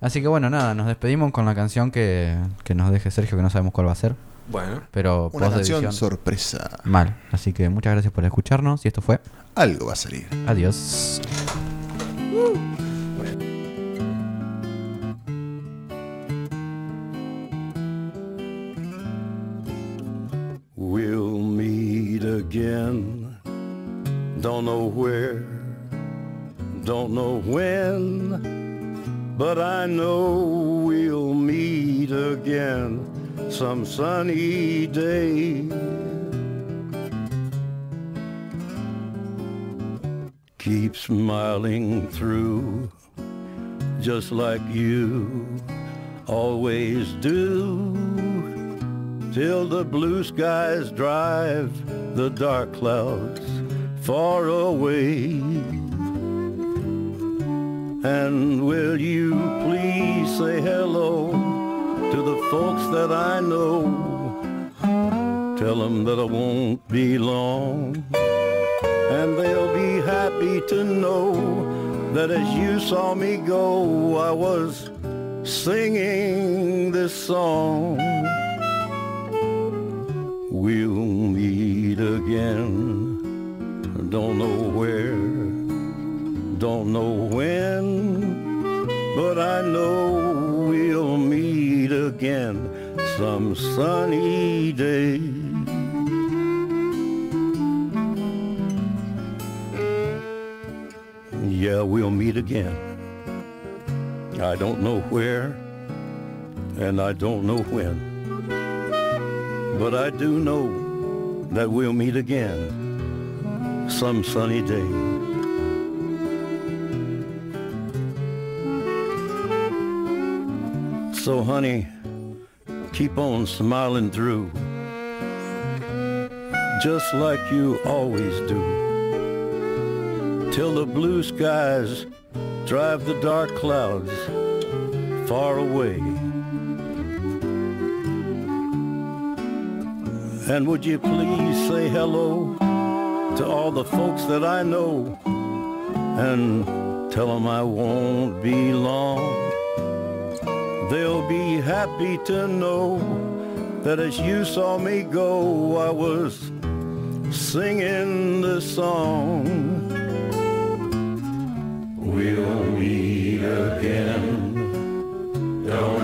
Así que bueno, nada, nos despedimos con la canción que, que nos deje Sergio, que no sabemos cuál va a ser. Bueno, Pero Una canción sorpresa. mal. Así que muchas gracias por escucharnos. Y esto fue. Algo va a salir. Adiós. We'll meet again. Don't know where, don't know when, but I know we'll meet again some sunny day. Keep smiling through, just like you always do. till the blue skies drive the dark clouds far away. And will you please say hello to the folks that I know? Tell them that I won't be long. And they'll be happy to know that as you saw me go, I was singing this song. We'll meet again. Don't know where, don't know when, but I know we'll meet again some sunny day. Yeah, we'll meet again. I don't know where, and I don't know when. But I do know that we'll meet again some sunny day. So honey, keep on smiling through, just like you always do, till the blue skies drive the dark clouds far away. And would you please say hello to all the folks that I know and tell them I won't be long. They'll be happy to know that as you saw me go, I was singing this song. We'll meet again. Don't